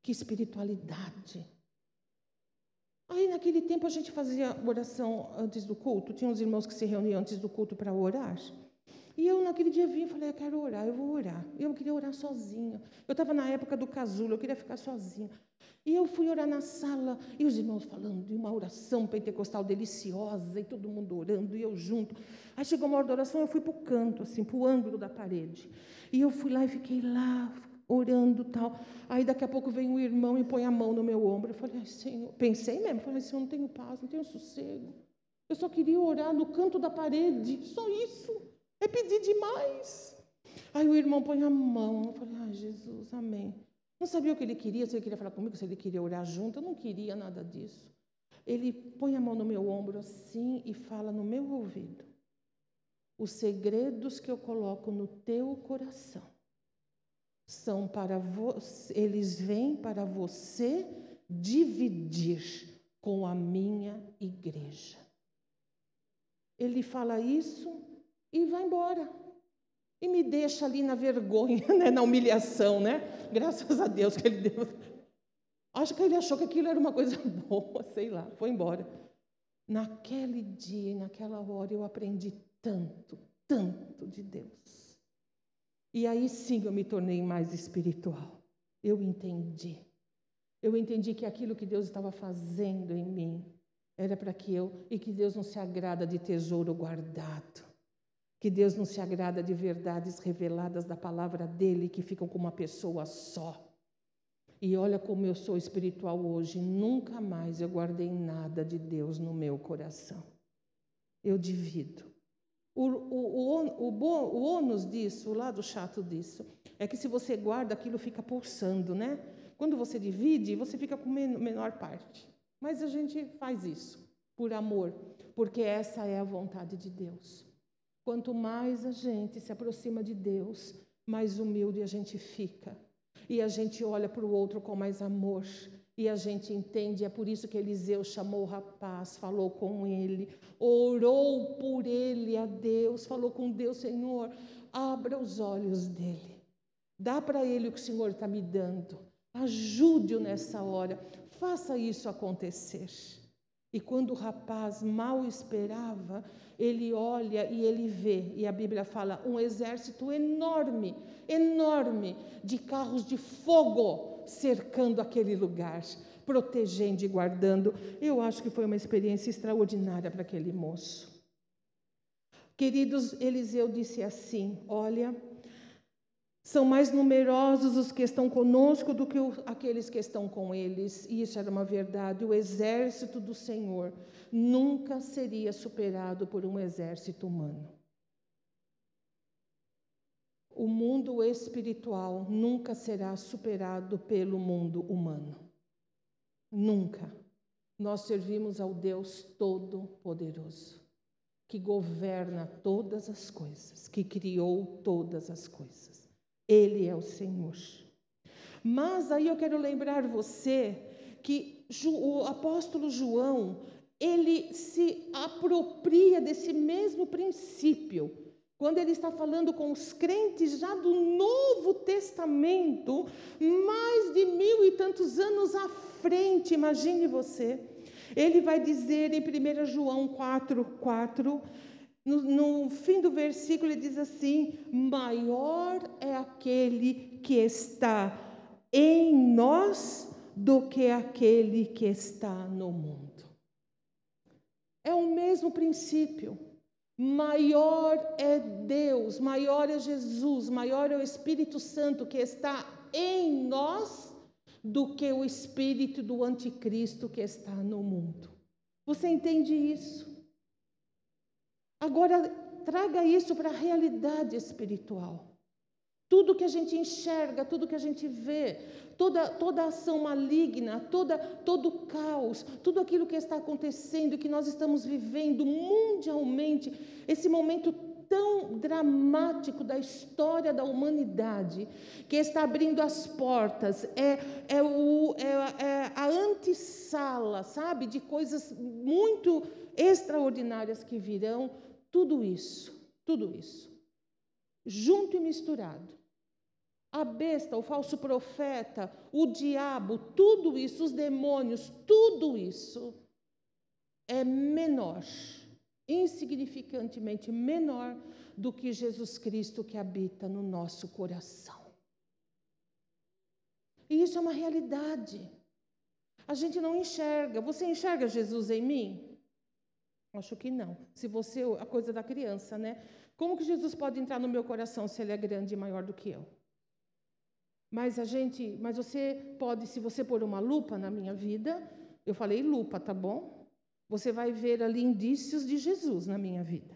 que espiritualidade. Aí naquele tempo a gente fazia oração antes do culto, tinha uns irmãos que se reuniam antes do culto para orar. E eu naquele dia vim e falei, eu quero orar, eu vou orar. Eu queria orar sozinha. Eu estava na época do casulo, eu queria ficar sozinha. E eu fui orar na sala, e os irmãos falando de uma oração pentecostal deliciosa, e todo mundo orando, e eu junto. Aí chegou uma hora da oração, eu fui para o canto, assim, para o ângulo da parede. E eu fui lá e fiquei lá, orando tal. Aí daqui a pouco vem um irmão e põe a mão no meu ombro. Eu falei, ai, Senhor, pensei mesmo, falei, Senhor, não tenho paz, não tenho sossego. Eu só queria orar no canto da parede, só isso. É pedir demais. Aí o irmão põe a mão. Eu falei, ai, Jesus, amém. Não sabia o que ele queria, se ele queria falar comigo, se ele queria orar junto, eu não queria nada disso. Ele põe a mão no meu ombro assim e fala no meu ouvido: Os segredos que eu coloco no teu coração são para você, eles vêm para você dividir com a minha igreja. Ele fala isso e vai embora e me deixa ali na vergonha, né, na humilhação, né? Graças a Deus que ele deu. Acho que ele achou que aquilo era uma coisa boa, sei lá, foi embora. Naquele dia naquela hora eu aprendi tanto, tanto de Deus. E aí sim eu me tornei mais espiritual. Eu entendi. Eu entendi que aquilo que Deus estava fazendo em mim era para que eu, e que Deus não se agrada de tesouro guardado que Deus não se agrada de verdades reveladas da palavra dele que ficam com uma pessoa só. E olha como eu sou espiritual hoje, nunca mais eu guardei nada de Deus no meu coração. Eu divido. O, o, o, o, ônus disso, o lado chato disso, é que se você guarda, aquilo fica pulsando, né? Quando você divide, você fica com menor parte. Mas a gente faz isso por amor, porque essa é a vontade de Deus. Quanto mais a gente se aproxima de Deus, mais humilde a gente fica. E a gente olha para o outro com mais amor. E a gente entende, é por isso que Eliseu chamou o rapaz, falou com ele, orou por ele a Deus, falou com Deus, Senhor, abra os olhos dele. Dá para ele o que o Senhor está me dando. Ajude-o nessa hora. Faça isso acontecer. E quando o rapaz mal esperava, ele olha e ele vê, e a Bíblia fala, um exército enorme, enorme, de carros de fogo cercando aquele lugar, protegendo e guardando. Eu acho que foi uma experiência extraordinária para aquele moço. Queridos, Eliseu disse assim: Olha, são mais numerosos os que estão conosco do que aqueles que estão com eles. E isso era uma verdade. O exército do Senhor nunca seria superado por um exército humano. O mundo espiritual nunca será superado pelo mundo humano. Nunca. Nós servimos ao Deus Todo-Poderoso, que governa todas as coisas, que criou todas as coisas. Ele é o Senhor. Mas aí eu quero lembrar você que o apóstolo João, ele se apropria desse mesmo princípio. Quando ele está falando com os crentes já do Novo Testamento, mais de mil e tantos anos à frente, imagine você. Ele vai dizer em 1 João 4, 4, no, no, fim do versículo, ele diz assim: Maior é aquele que está em nós do que aquele que está no mundo. É o mesmo princípio. Maior é Deus, maior é Jesus, maior é o Espírito Santo que está em nós do que o espírito do anticristo que está no mundo. Você entende isso? Agora, traga isso para a realidade espiritual. Tudo que a gente enxerga, tudo que a gente vê, toda, toda ação maligna, toda, todo caos, tudo aquilo que está acontecendo que nós estamos vivendo mundialmente, esse momento tão dramático da história da humanidade, que está abrindo as portas, é, é, o, é, é a antessala, sabe, de coisas muito extraordinárias que virão, tudo isso, tudo isso, junto e misturado. A besta, o falso profeta, o diabo, tudo isso, os demônios, tudo isso é menor insignificantemente menor do que Jesus Cristo que habita no nosso coração. E isso é uma realidade. A gente não enxerga. Você enxerga Jesus em mim? Acho que não. Se você, a coisa da criança, né? Como que Jesus pode entrar no meu coração se ele é grande e maior do que eu? Mas a gente, mas você pode, se você pôr uma lupa na minha vida, eu falei lupa, tá bom? você vai ver ali indícios de Jesus na minha vida.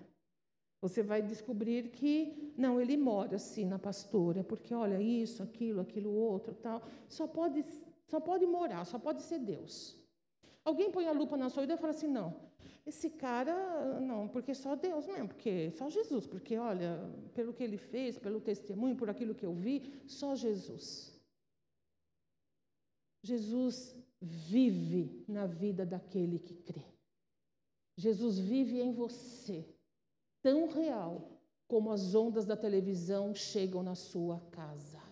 Você vai descobrir que, não, ele mora assim na pastora, porque olha, isso, aquilo, aquilo outro, tal. Só pode, só pode morar, só pode ser Deus. Alguém põe a lupa na sua vida e fala assim: não, esse cara, não, porque só Deus mesmo, porque só Jesus, porque olha, pelo que ele fez, pelo testemunho, por aquilo que eu vi, só Jesus. Jesus vive na vida daquele que crê. Jesus vive em você, tão real como as ondas da televisão chegam na sua casa.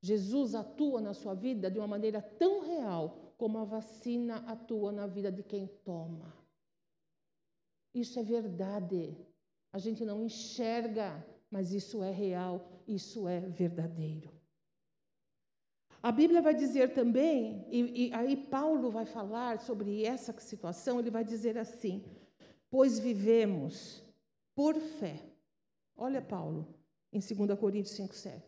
Jesus atua na sua vida de uma maneira tão real como a vacina atua na vida de quem toma. Isso é verdade. A gente não enxerga, mas isso é real, isso é verdadeiro. A Bíblia vai dizer também, e, e, aí Paulo vai falar sobre essa situação, ele vai dizer assim: pois vivemos por fé. Olha Paulo, em 2 Coríntios 5, 7.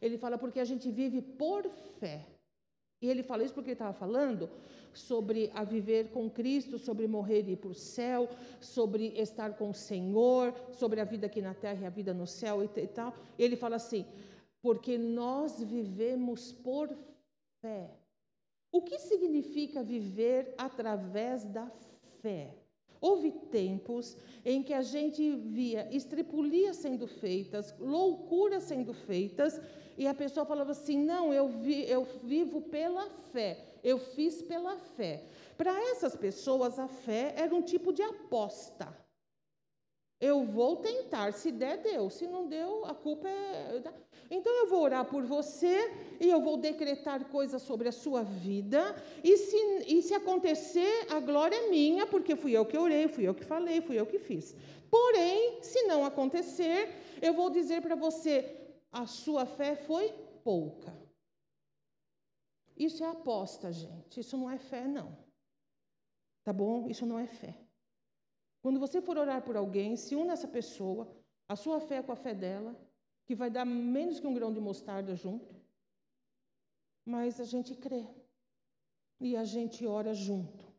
Ele fala porque a gente vive por fé. E ele fala isso porque ele estava falando sobre a viver com Cristo, sobre morrer e ir para o céu, sobre estar com o Senhor, sobre a vida aqui na terra e a vida no céu e, e tal. Ele fala assim: porque nós vivemos por fé. O que significa viver através da fé? Houve tempos em que a gente via estripulias sendo feitas, loucuras sendo feitas, e a pessoa falava assim: não, eu, vi, eu vivo pela fé, eu fiz pela fé. Para essas pessoas, a fé era um tipo de aposta. Eu vou tentar, se der, deu, se não deu, a culpa é. Então eu vou orar por você e eu vou decretar coisas sobre a sua vida. E se, e se acontecer, a glória é minha, porque fui eu que orei, fui eu que falei, fui eu que fiz. Porém, se não acontecer, eu vou dizer para você: a sua fé foi pouca. Isso é aposta, gente. Isso não é fé, não. Tá bom? Isso não é fé. Quando você for orar por alguém, se une essa pessoa, a sua fé com a fé dela, que vai dar menos que um grão de mostarda junto. Mas a gente crê. E a gente ora junto.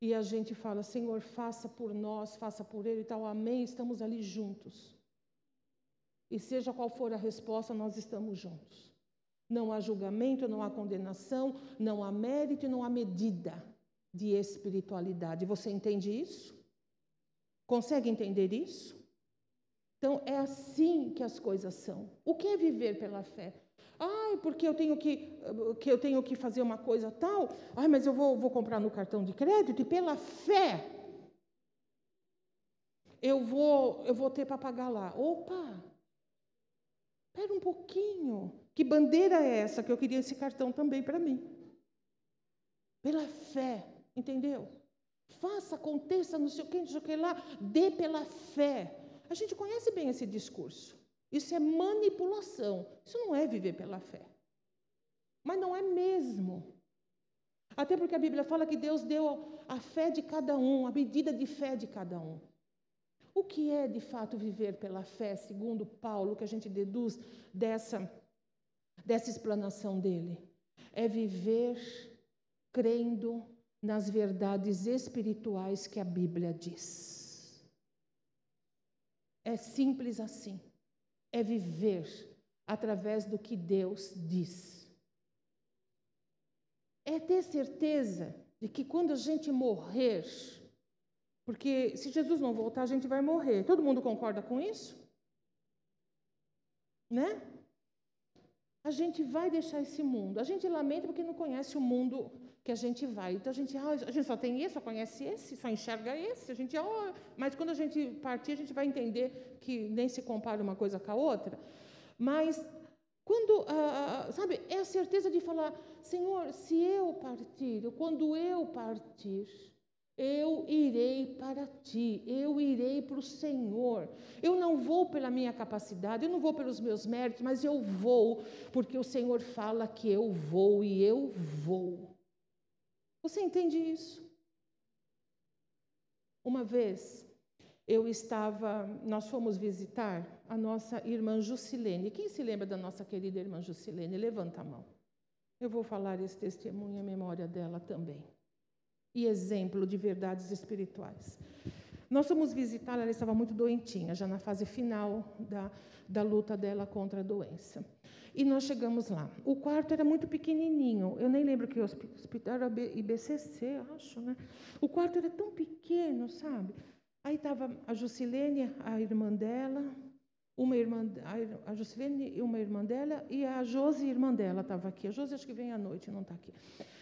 E a gente fala, Senhor, faça por nós, faça por ele e tal. Amém. Estamos ali juntos. E seja qual for a resposta, nós estamos juntos. Não há julgamento, não há condenação, não há mérito não há medida de espiritualidade. Você entende isso? Consegue entender isso? Então, é assim que as coisas são. O que é viver pela fé? Ai, porque eu tenho que, que, eu tenho que fazer uma coisa tal. Ai, mas eu vou, vou comprar no cartão de crédito e pela fé eu vou, eu vou ter para pagar lá. Opa! Espera um pouquinho. Que bandeira é essa que eu queria esse cartão também para mim? Pela fé, entendeu? Faça, aconteça, não sei o que, não sei o que lá, dê pela fé. A gente conhece bem esse discurso. Isso é manipulação. Isso não é viver pela fé. Mas não é mesmo. Até porque a Bíblia fala que Deus deu a fé de cada um, a medida de fé de cada um. O que é de fato viver pela fé, segundo Paulo, que a gente deduz dessa, dessa explanação dele? É viver crendo nas verdades espirituais que a Bíblia diz. É simples assim. É viver através do que Deus diz. É ter certeza de que quando a gente morrer, Porque se Jesus não voltar, a gente vai morrer. Todo mundo concorda com isso? Né? A gente vai deixar esse mundo. A gente lamenta porque não conhece o mundo que a gente vai. Então a gente, ah, a gente só tem esse, só conhece esse, só enxerga esse. A gente, oh, mas quando a gente partir, a gente vai entender que nem se compara uma coisa com a outra. Mas quando, ah, sabe, é a certeza de falar, Senhor, se eu partir, quando eu partir, eu irei para ti, eu irei para o Senhor. Eu não vou pela minha capacidade, eu não vou pelos meus méritos, mas eu vou porque o Senhor fala que eu vou e eu vou. Você entende isso? Uma vez eu estava, nós fomos visitar a nossa irmã Jusilene. Quem se lembra da nossa querida irmã Jusilene? Levanta a mão. Eu vou falar esse testemunho em memória dela também e exemplo de verdades espirituais. Nós fomos visitar, ela estava muito doentinha, já na fase final da, da luta dela contra a doença. E nós chegamos lá. O quarto era muito pequenininho, eu nem lembro que hospital era IBCC, acho, né? O quarto era tão pequeno, sabe? Aí estava a Jusilene, a irmã dela, uma irmã, a Jusilene e uma irmã dela, e a Josi, irmã dela, estava aqui. A Josi acho que vem à noite, não está aqui.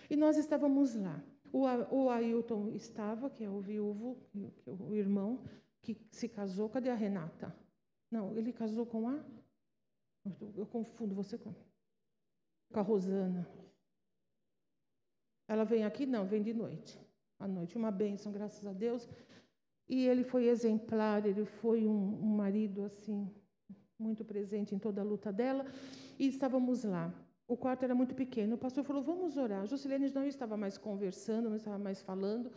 E nós estávamos lá. O, o Ailton estava, que é o viúvo, é o irmão, que se casou. Cadê a Renata? Não, ele casou com a. Eu confundo você com, com a Rosana. Ela vem aqui? Não, vem de noite. À noite. Uma bênção, graças a Deus. E ele foi exemplar, ele foi um, um marido assim, muito presente em toda a luta dela. E estávamos lá. O quarto era muito pequeno. O pastor falou: Vamos orar. Juscelene não estava mais conversando, não estava mais falando.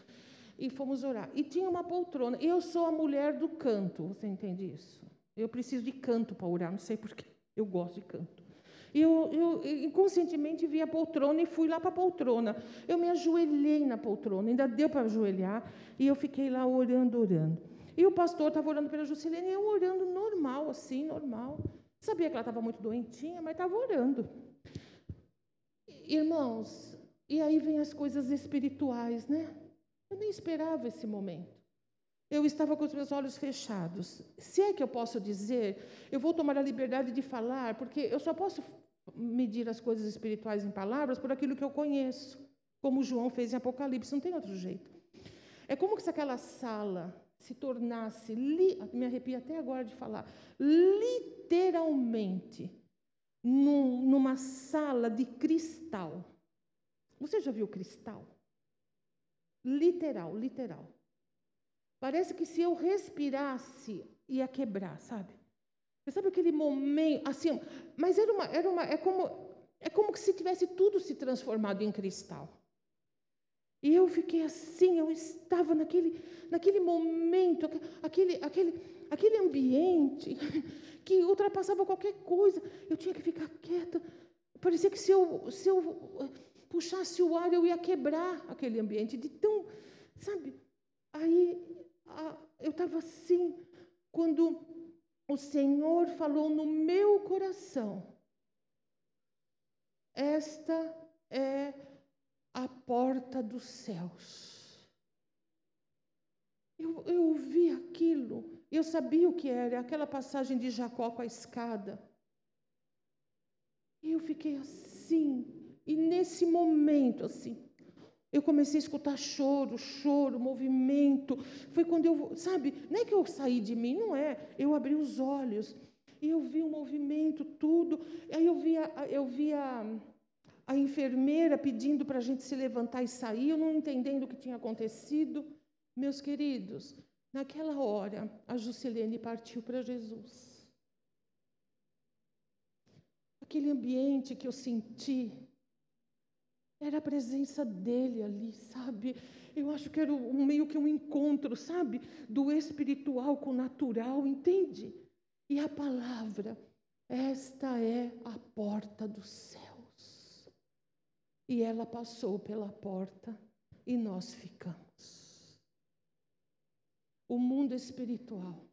E fomos orar. E tinha uma poltrona. Eu sou a mulher do canto, você entende isso? Eu preciso de canto para orar, não sei porquê. Eu gosto de canto. Eu, eu, inconscientemente vi a poltrona e fui lá para a poltrona. Eu me ajoelhei na poltrona, ainda deu para ajoelhar, e eu fiquei lá orando, orando. E o pastor estava orando pela Juscelene e eu orando normal, assim, normal. Sabia que ela estava muito doentinha, mas estava orando. Irmãos, e aí vem as coisas espirituais, né? Eu nem esperava esse momento. Eu estava com os meus olhos fechados. Se é que eu posso dizer, eu vou tomar a liberdade de falar, porque eu só posso medir as coisas espirituais em palavras por aquilo que eu conheço, como João fez em Apocalipse, não tem outro jeito. É como se aquela sala se tornasse, me arrepio até agora de falar, literalmente num, numa sala de cristal. Você já viu cristal? Literal, literal. Parece que se eu respirasse, ia quebrar, sabe? Você sabe aquele momento, assim, mas era uma, era uma, é como, é como se tivesse tudo se transformado em cristal. E eu fiquei assim, eu estava naquele, naquele momento, aquele, aquele, aquele ambiente que ultrapassava qualquer coisa. Eu tinha que ficar quieta. Parecia que se eu, se eu eh, puxasse o ar, eu ia quebrar aquele ambiente de tão, sabe? Aí a, eu estava assim, quando o Senhor falou no meu coração: Esta é a porta dos céus. Eu, eu ouvi aquilo, eu sabia o que era, aquela passagem de Jacó com a escada. E eu fiquei assim, e nesse momento, assim, eu comecei a escutar choro, choro, movimento. Foi quando eu, sabe, não é que eu saí de mim, não é. Eu abri os olhos e eu vi o movimento, tudo. Aí eu vi a, eu vi a, enfermeira pedindo para a gente se levantar e sair, eu não entendendo o que tinha acontecido. Meus queridos, naquela hora, a Juscelene partiu para Jesus. Aquele ambiente que eu senti, era a presença dele ali, sabe? Eu acho que era um, meio que um encontro, sabe? Do espiritual com o natural, entende? E a palavra, esta é a porta dos céus. E ela passou pela porta e nós ficamos o mundo espiritual.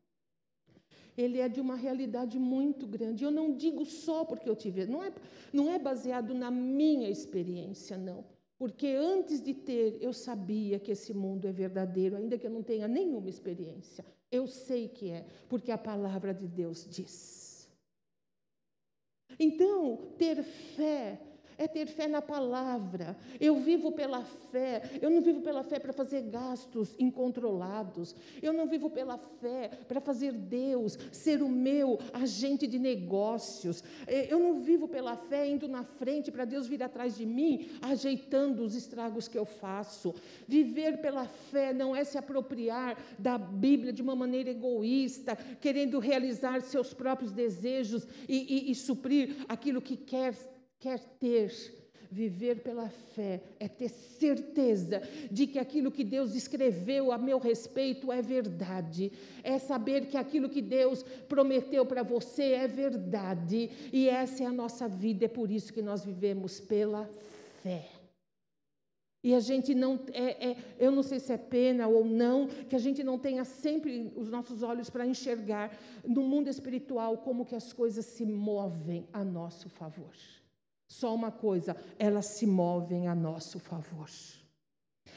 Ele é de uma realidade muito grande. Eu não digo só porque eu tive, não é, não é baseado na minha experiência, não. Porque antes de ter, eu sabia que esse mundo é verdadeiro, ainda que eu não tenha nenhuma experiência. Eu sei que é, porque a palavra de Deus diz. Então, ter fé é ter fé na palavra. Eu vivo pela fé. Eu não vivo pela fé para fazer gastos incontrolados. Eu não vivo pela fé para fazer Deus ser o meu agente de negócios. É, eu não vivo pela fé indo na frente para Deus vir atrás de mim, ajeitando os estragos que eu faço. Viver pela fé não é se apropriar da Bíblia de uma maneira egoísta, querendo realizar seus próprios desejos e, e, e suprir aquilo que quer quer ter. Viver pela fé é ter certeza de que aquilo que Deus escreveu a meu respeito é verdade. É saber que aquilo que Deus prometeu para você é verdade. E essa é a nossa vida, é por isso que nós vivemos pela fé. E a gente não é, é, eu não sei se é pena ou não, que a gente não tenha sempre os nossos olhos para enxergar no mundo espiritual como que as coisas se movem a nosso favor. Só uma coisa, elas se movem a nosso favor.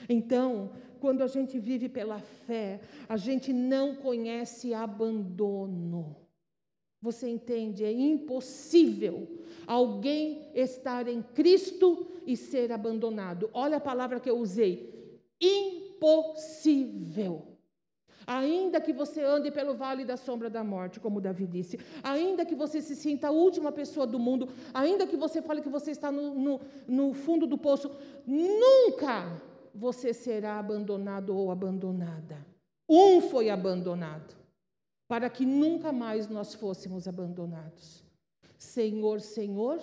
Então, quando a gente vive pela fé, a gente não conhece abandono. Você entende? É impossível alguém estar em Cristo e ser abandonado. Olha a palavra que eu usei: impossível. Ainda que você ande pelo vale da sombra da morte, como Davi disse, ainda que você se sinta a última pessoa do mundo, ainda que você fale que você está no, no, no fundo do poço, nunca você será abandonado ou abandonada. Um foi abandonado, para que nunca mais nós fôssemos abandonados. Senhor, Senhor,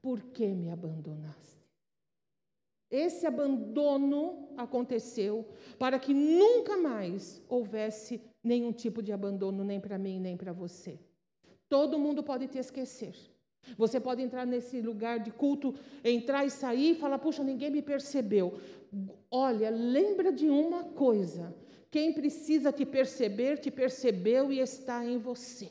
por que me abandonaste? Esse abandono aconteceu para que nunca mais houvesse nenhum tipo de abandono, nem para mim, nem para você. Todo mundo pode te esquecer. Você pode entrar nesse lugar de culto, entrar e sair e falar: puxa, ninguém me percebeu. Olha, lembra de uma coisa: quem precisa te perceber, te percebeu e está em você.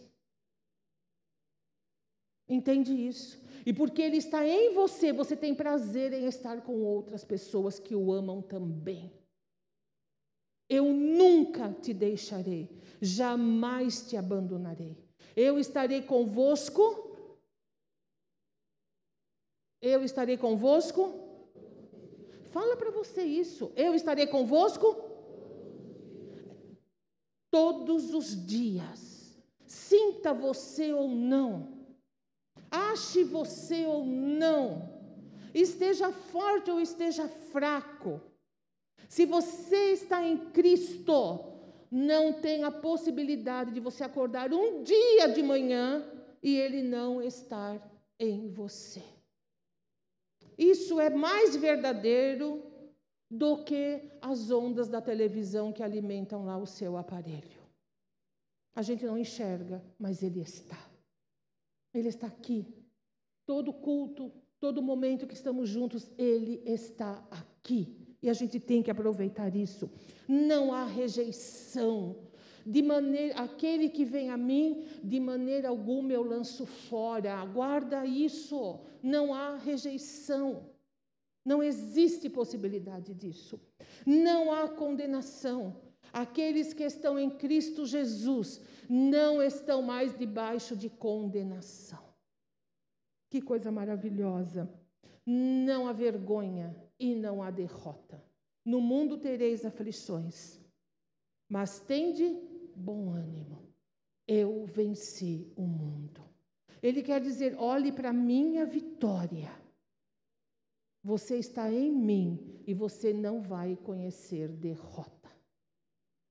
Entende isso? E porque Ele está em você, você tem prazer em estar com outras pessoas que o amam também. Eu nunca te deixarei, jamais te abandonarei. Eu estarei convosco. Eu estarei convosco. Fala para você isso. Eu estarei convosco todos os dias. Sinta você ou não ache você ou não, esteja forte ou esteja fraco, se você está em Cristo, não tem a possibilidade de você acordar um dia de manhã e Ele não estar em você. Isso é mais verdadeiro do que as ondas da televisão que alimentam lá o seu aparelho. A gente não enxerga, mas Ele está. Ele está aqui. Todo culto, todo momento que estamos juntos, Ele está aqui. E a gente tem que aproveitar isso. Não há rejeição. De maneira, aquele que vem a mim, de maneira alguma eu lanço fora. Guarda isso. Não há rejeição. Não existe possibilidade disso. Não há condenação. Aqueles que estão em Cristo Jesus não estão mais debaixo de condenação. Que coisa maravilhosa! Não há vergonha e não há derrota. No mundo tereis aflições, mas tende bom ânimo. Eu venci o mundo. Ele quer dizer: olhe para a minha vitória. Você está em mim e você não vai conhecer derrota.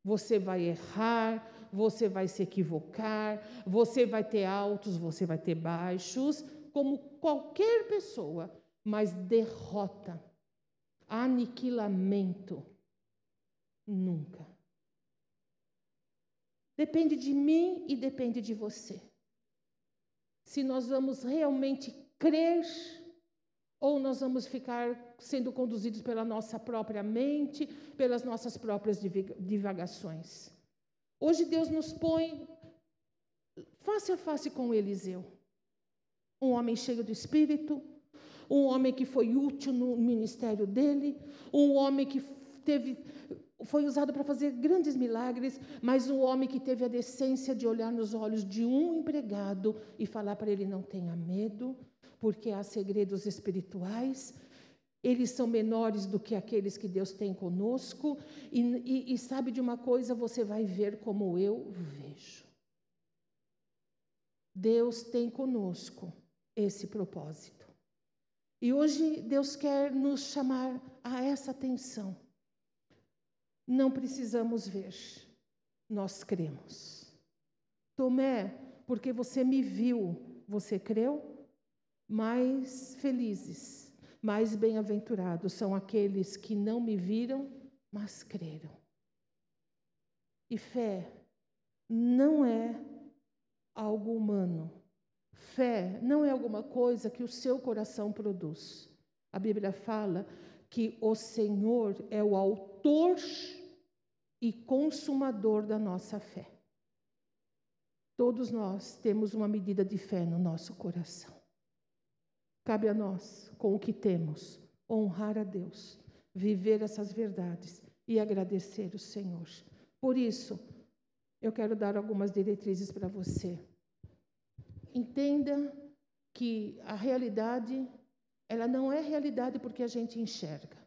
Você vai errar, você vai se equivocar, você vai ter altos, você vai ter baixos, como qualquer pessoa, mas derrota, aniquilamento, nunca. Depende de mim e depende de você. Se nós vamos realmente crer ou nós vamos ficar sendo conduzidos pela nossa própria mente, pelas nossas próprias divagações. Hoje Deus nos põe face a face com Eliseu, um homem cheio do espírito, um homem que foi útil no ministério dele, um homem que teve foi usado para fazer grandes milagres, mas um homem que teve a decência de olhar nos olhos de um empregado e falar para ele: não tenha medo, porque há segredos espirituais. Eles são menores do que aqueles que Deus tem conosco, e, e, e sabe de uma coisa, você vai ver como eu vejo. Deus tem conosco esse propósito. E hoje Deus quer nos chamar a essa atenção. Não precisamos ver, nós cremos. Tomé, porque você me viu, você creu? Mais felizes, mais bem-aventurados são aqueles que não me viram, mas creram. E fé não é algo humano. Fé não é alguma coisa que o seu coração produz. A Bíblia fala que o Senhor é o autor e consumador da nossa fé. Todos nós temos uma medida de fé no nosso coração. Cabe a nós, com o que temos, honrar a Deus, viver essas verdades e agradecer o Senhor. Por isso, eu quero dar algumas diretrizes para você. Entenda que a realidade, ela não é realidade porque a gente enxerga.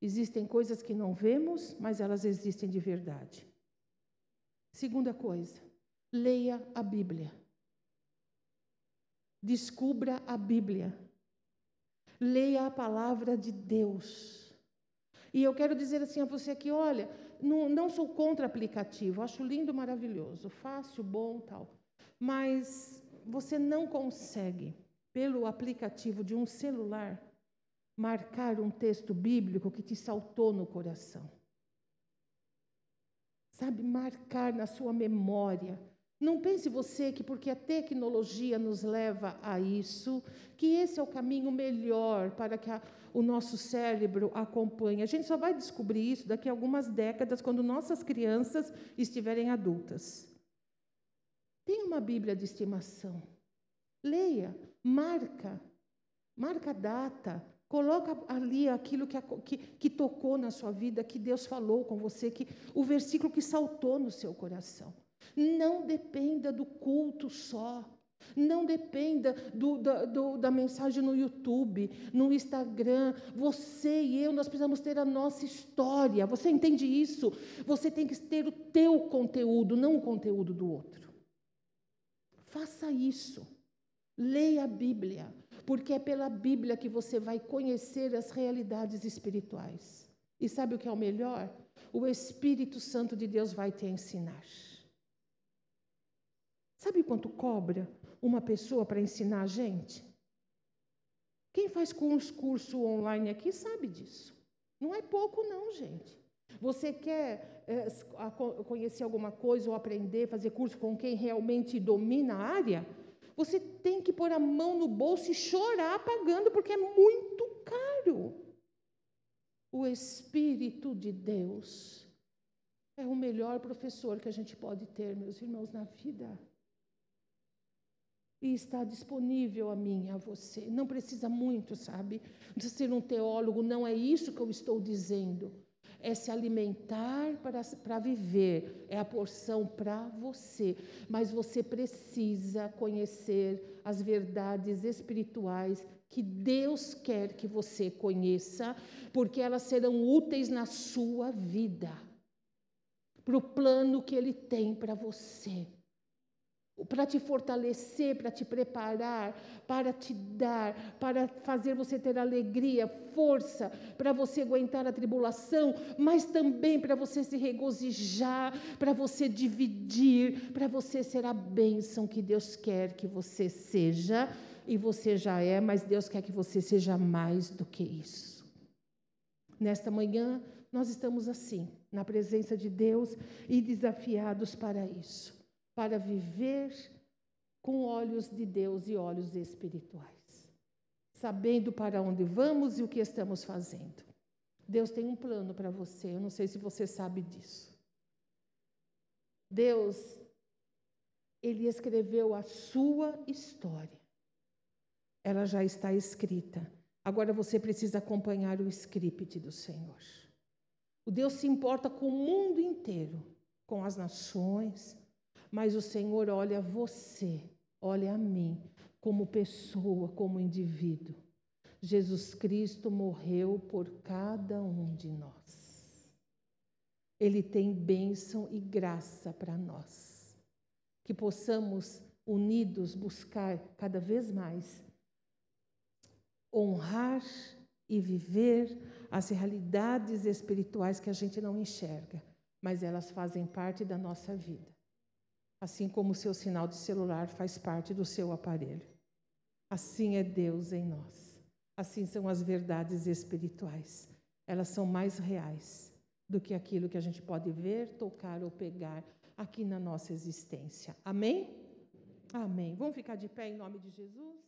Existem coisas que não vemos, mas elas existem de verdade. Segunda coisa, leia a Bíblia. Descubra a Bíblia. Leia a palavra de Deus. E eu quero dizer assim a você que, olha, não, não sou contra aplicativo, acho lindo, maravilhoso, fácil, bom, tal. Mas você não consegue, pelo aplicativo de um celular, marcar um texto bíblico que te saltou no coração. Sabe, marcar na sua memória. Não pense você que porque a tecnologia nos leva a isso, que esse é o caminho melhor para que a, o nosso cérebro acompanhe. A gente só vai descobrir isso daqui a algumas décadas, quando nossas crianças estiverem adultas. Tenha uma Bíblia de estimação. Leia, marca, marca a data, Coloca ali aquilo que, que, que, tocou na sua vida, que Deus falou com você, que o versículo que saltou no seu coração. Não dependa do culto só. Não dependa do, da, do, da mensagem no YouTube, no Instagram. Você e eu, nós precisamos ter a nossa história. Você entende isso? Você tem que ter o teu conteúdo, não o conteúdo do outro. Faça isso. Leia a Bíblia porque é pela Bíblia que você vai conhecer as realidades espirituais. E sabe o que é o melhor? O Espírito Santo de Deus vai te ensinar. Sabe quanto cobra uma pessoa para ensinar a gente? Quem faz curso, online aqui sabe disso. Não é pouco, não, gente. Você quer é, conhecer alguma coisa ou aprender, fazer curso com quem realmente domina a área? Você tem que pôr a mão no bolso e chorar pagando, porque é muito caro. O Espírito de Deus é o melhor professor que a gente pode ter, meus irmãos, na vida. E está disponível a mim a você. Não precisa muito, sabe? Não precisa ser um teólogo, não é isso que eu estou dizendo é se alimentar para, para viver, é a porção para você. Mas você precisa conhecer as verdades espirituais que Deus quer que você conheça, porque elas serão úteis na sua vida, para o plano que Ele tem para você para te fortalecer, para te preparar, para te dar, para fazer você ter alegria, força, para você aguentar a tribulação, mas também para você se regozijar, para você dividir, para você ser a bênção que Deus quer que você seja, e você já é, mas Deus quer que você seja mais do que isso. Nesta manhã, nós estamos assim, na presença de Deus e desafiados para isso para viver com olhos de Deus e olhos espirituais, sabendo para onde vamos e o que estamos fazendo. Deus tem um plano para você, eu não sei se você sabe disso. Deus, Ele escreveu a sua história. ela já está escrita. Agora você precisa acompanhar o script do Senhor. O Deus se importa com o mundo inteiro, com as nações, mas o Senhor olha você, olha a mim, como pessoa, como indivíduo. Jesus Cristo morreu por cada um de nós. Ele tem bênção e graça para nós. Que possamos, unidos, buscar cada vez mais honrar e viver as realidades espirituais que a gente não enxerga, mas elas fazem parte da nossa vida. Assim como o seu sinal de celular faz parte do seu aparelho. Assim é Deus em nós. Assim são as verdades espirituais. Elas são mais reais do que aquilo que a gente pode ver, tocar ou pegar aqui na nossa existência. Amém? Amém. Vamos ficar de pé em nome de Jesus?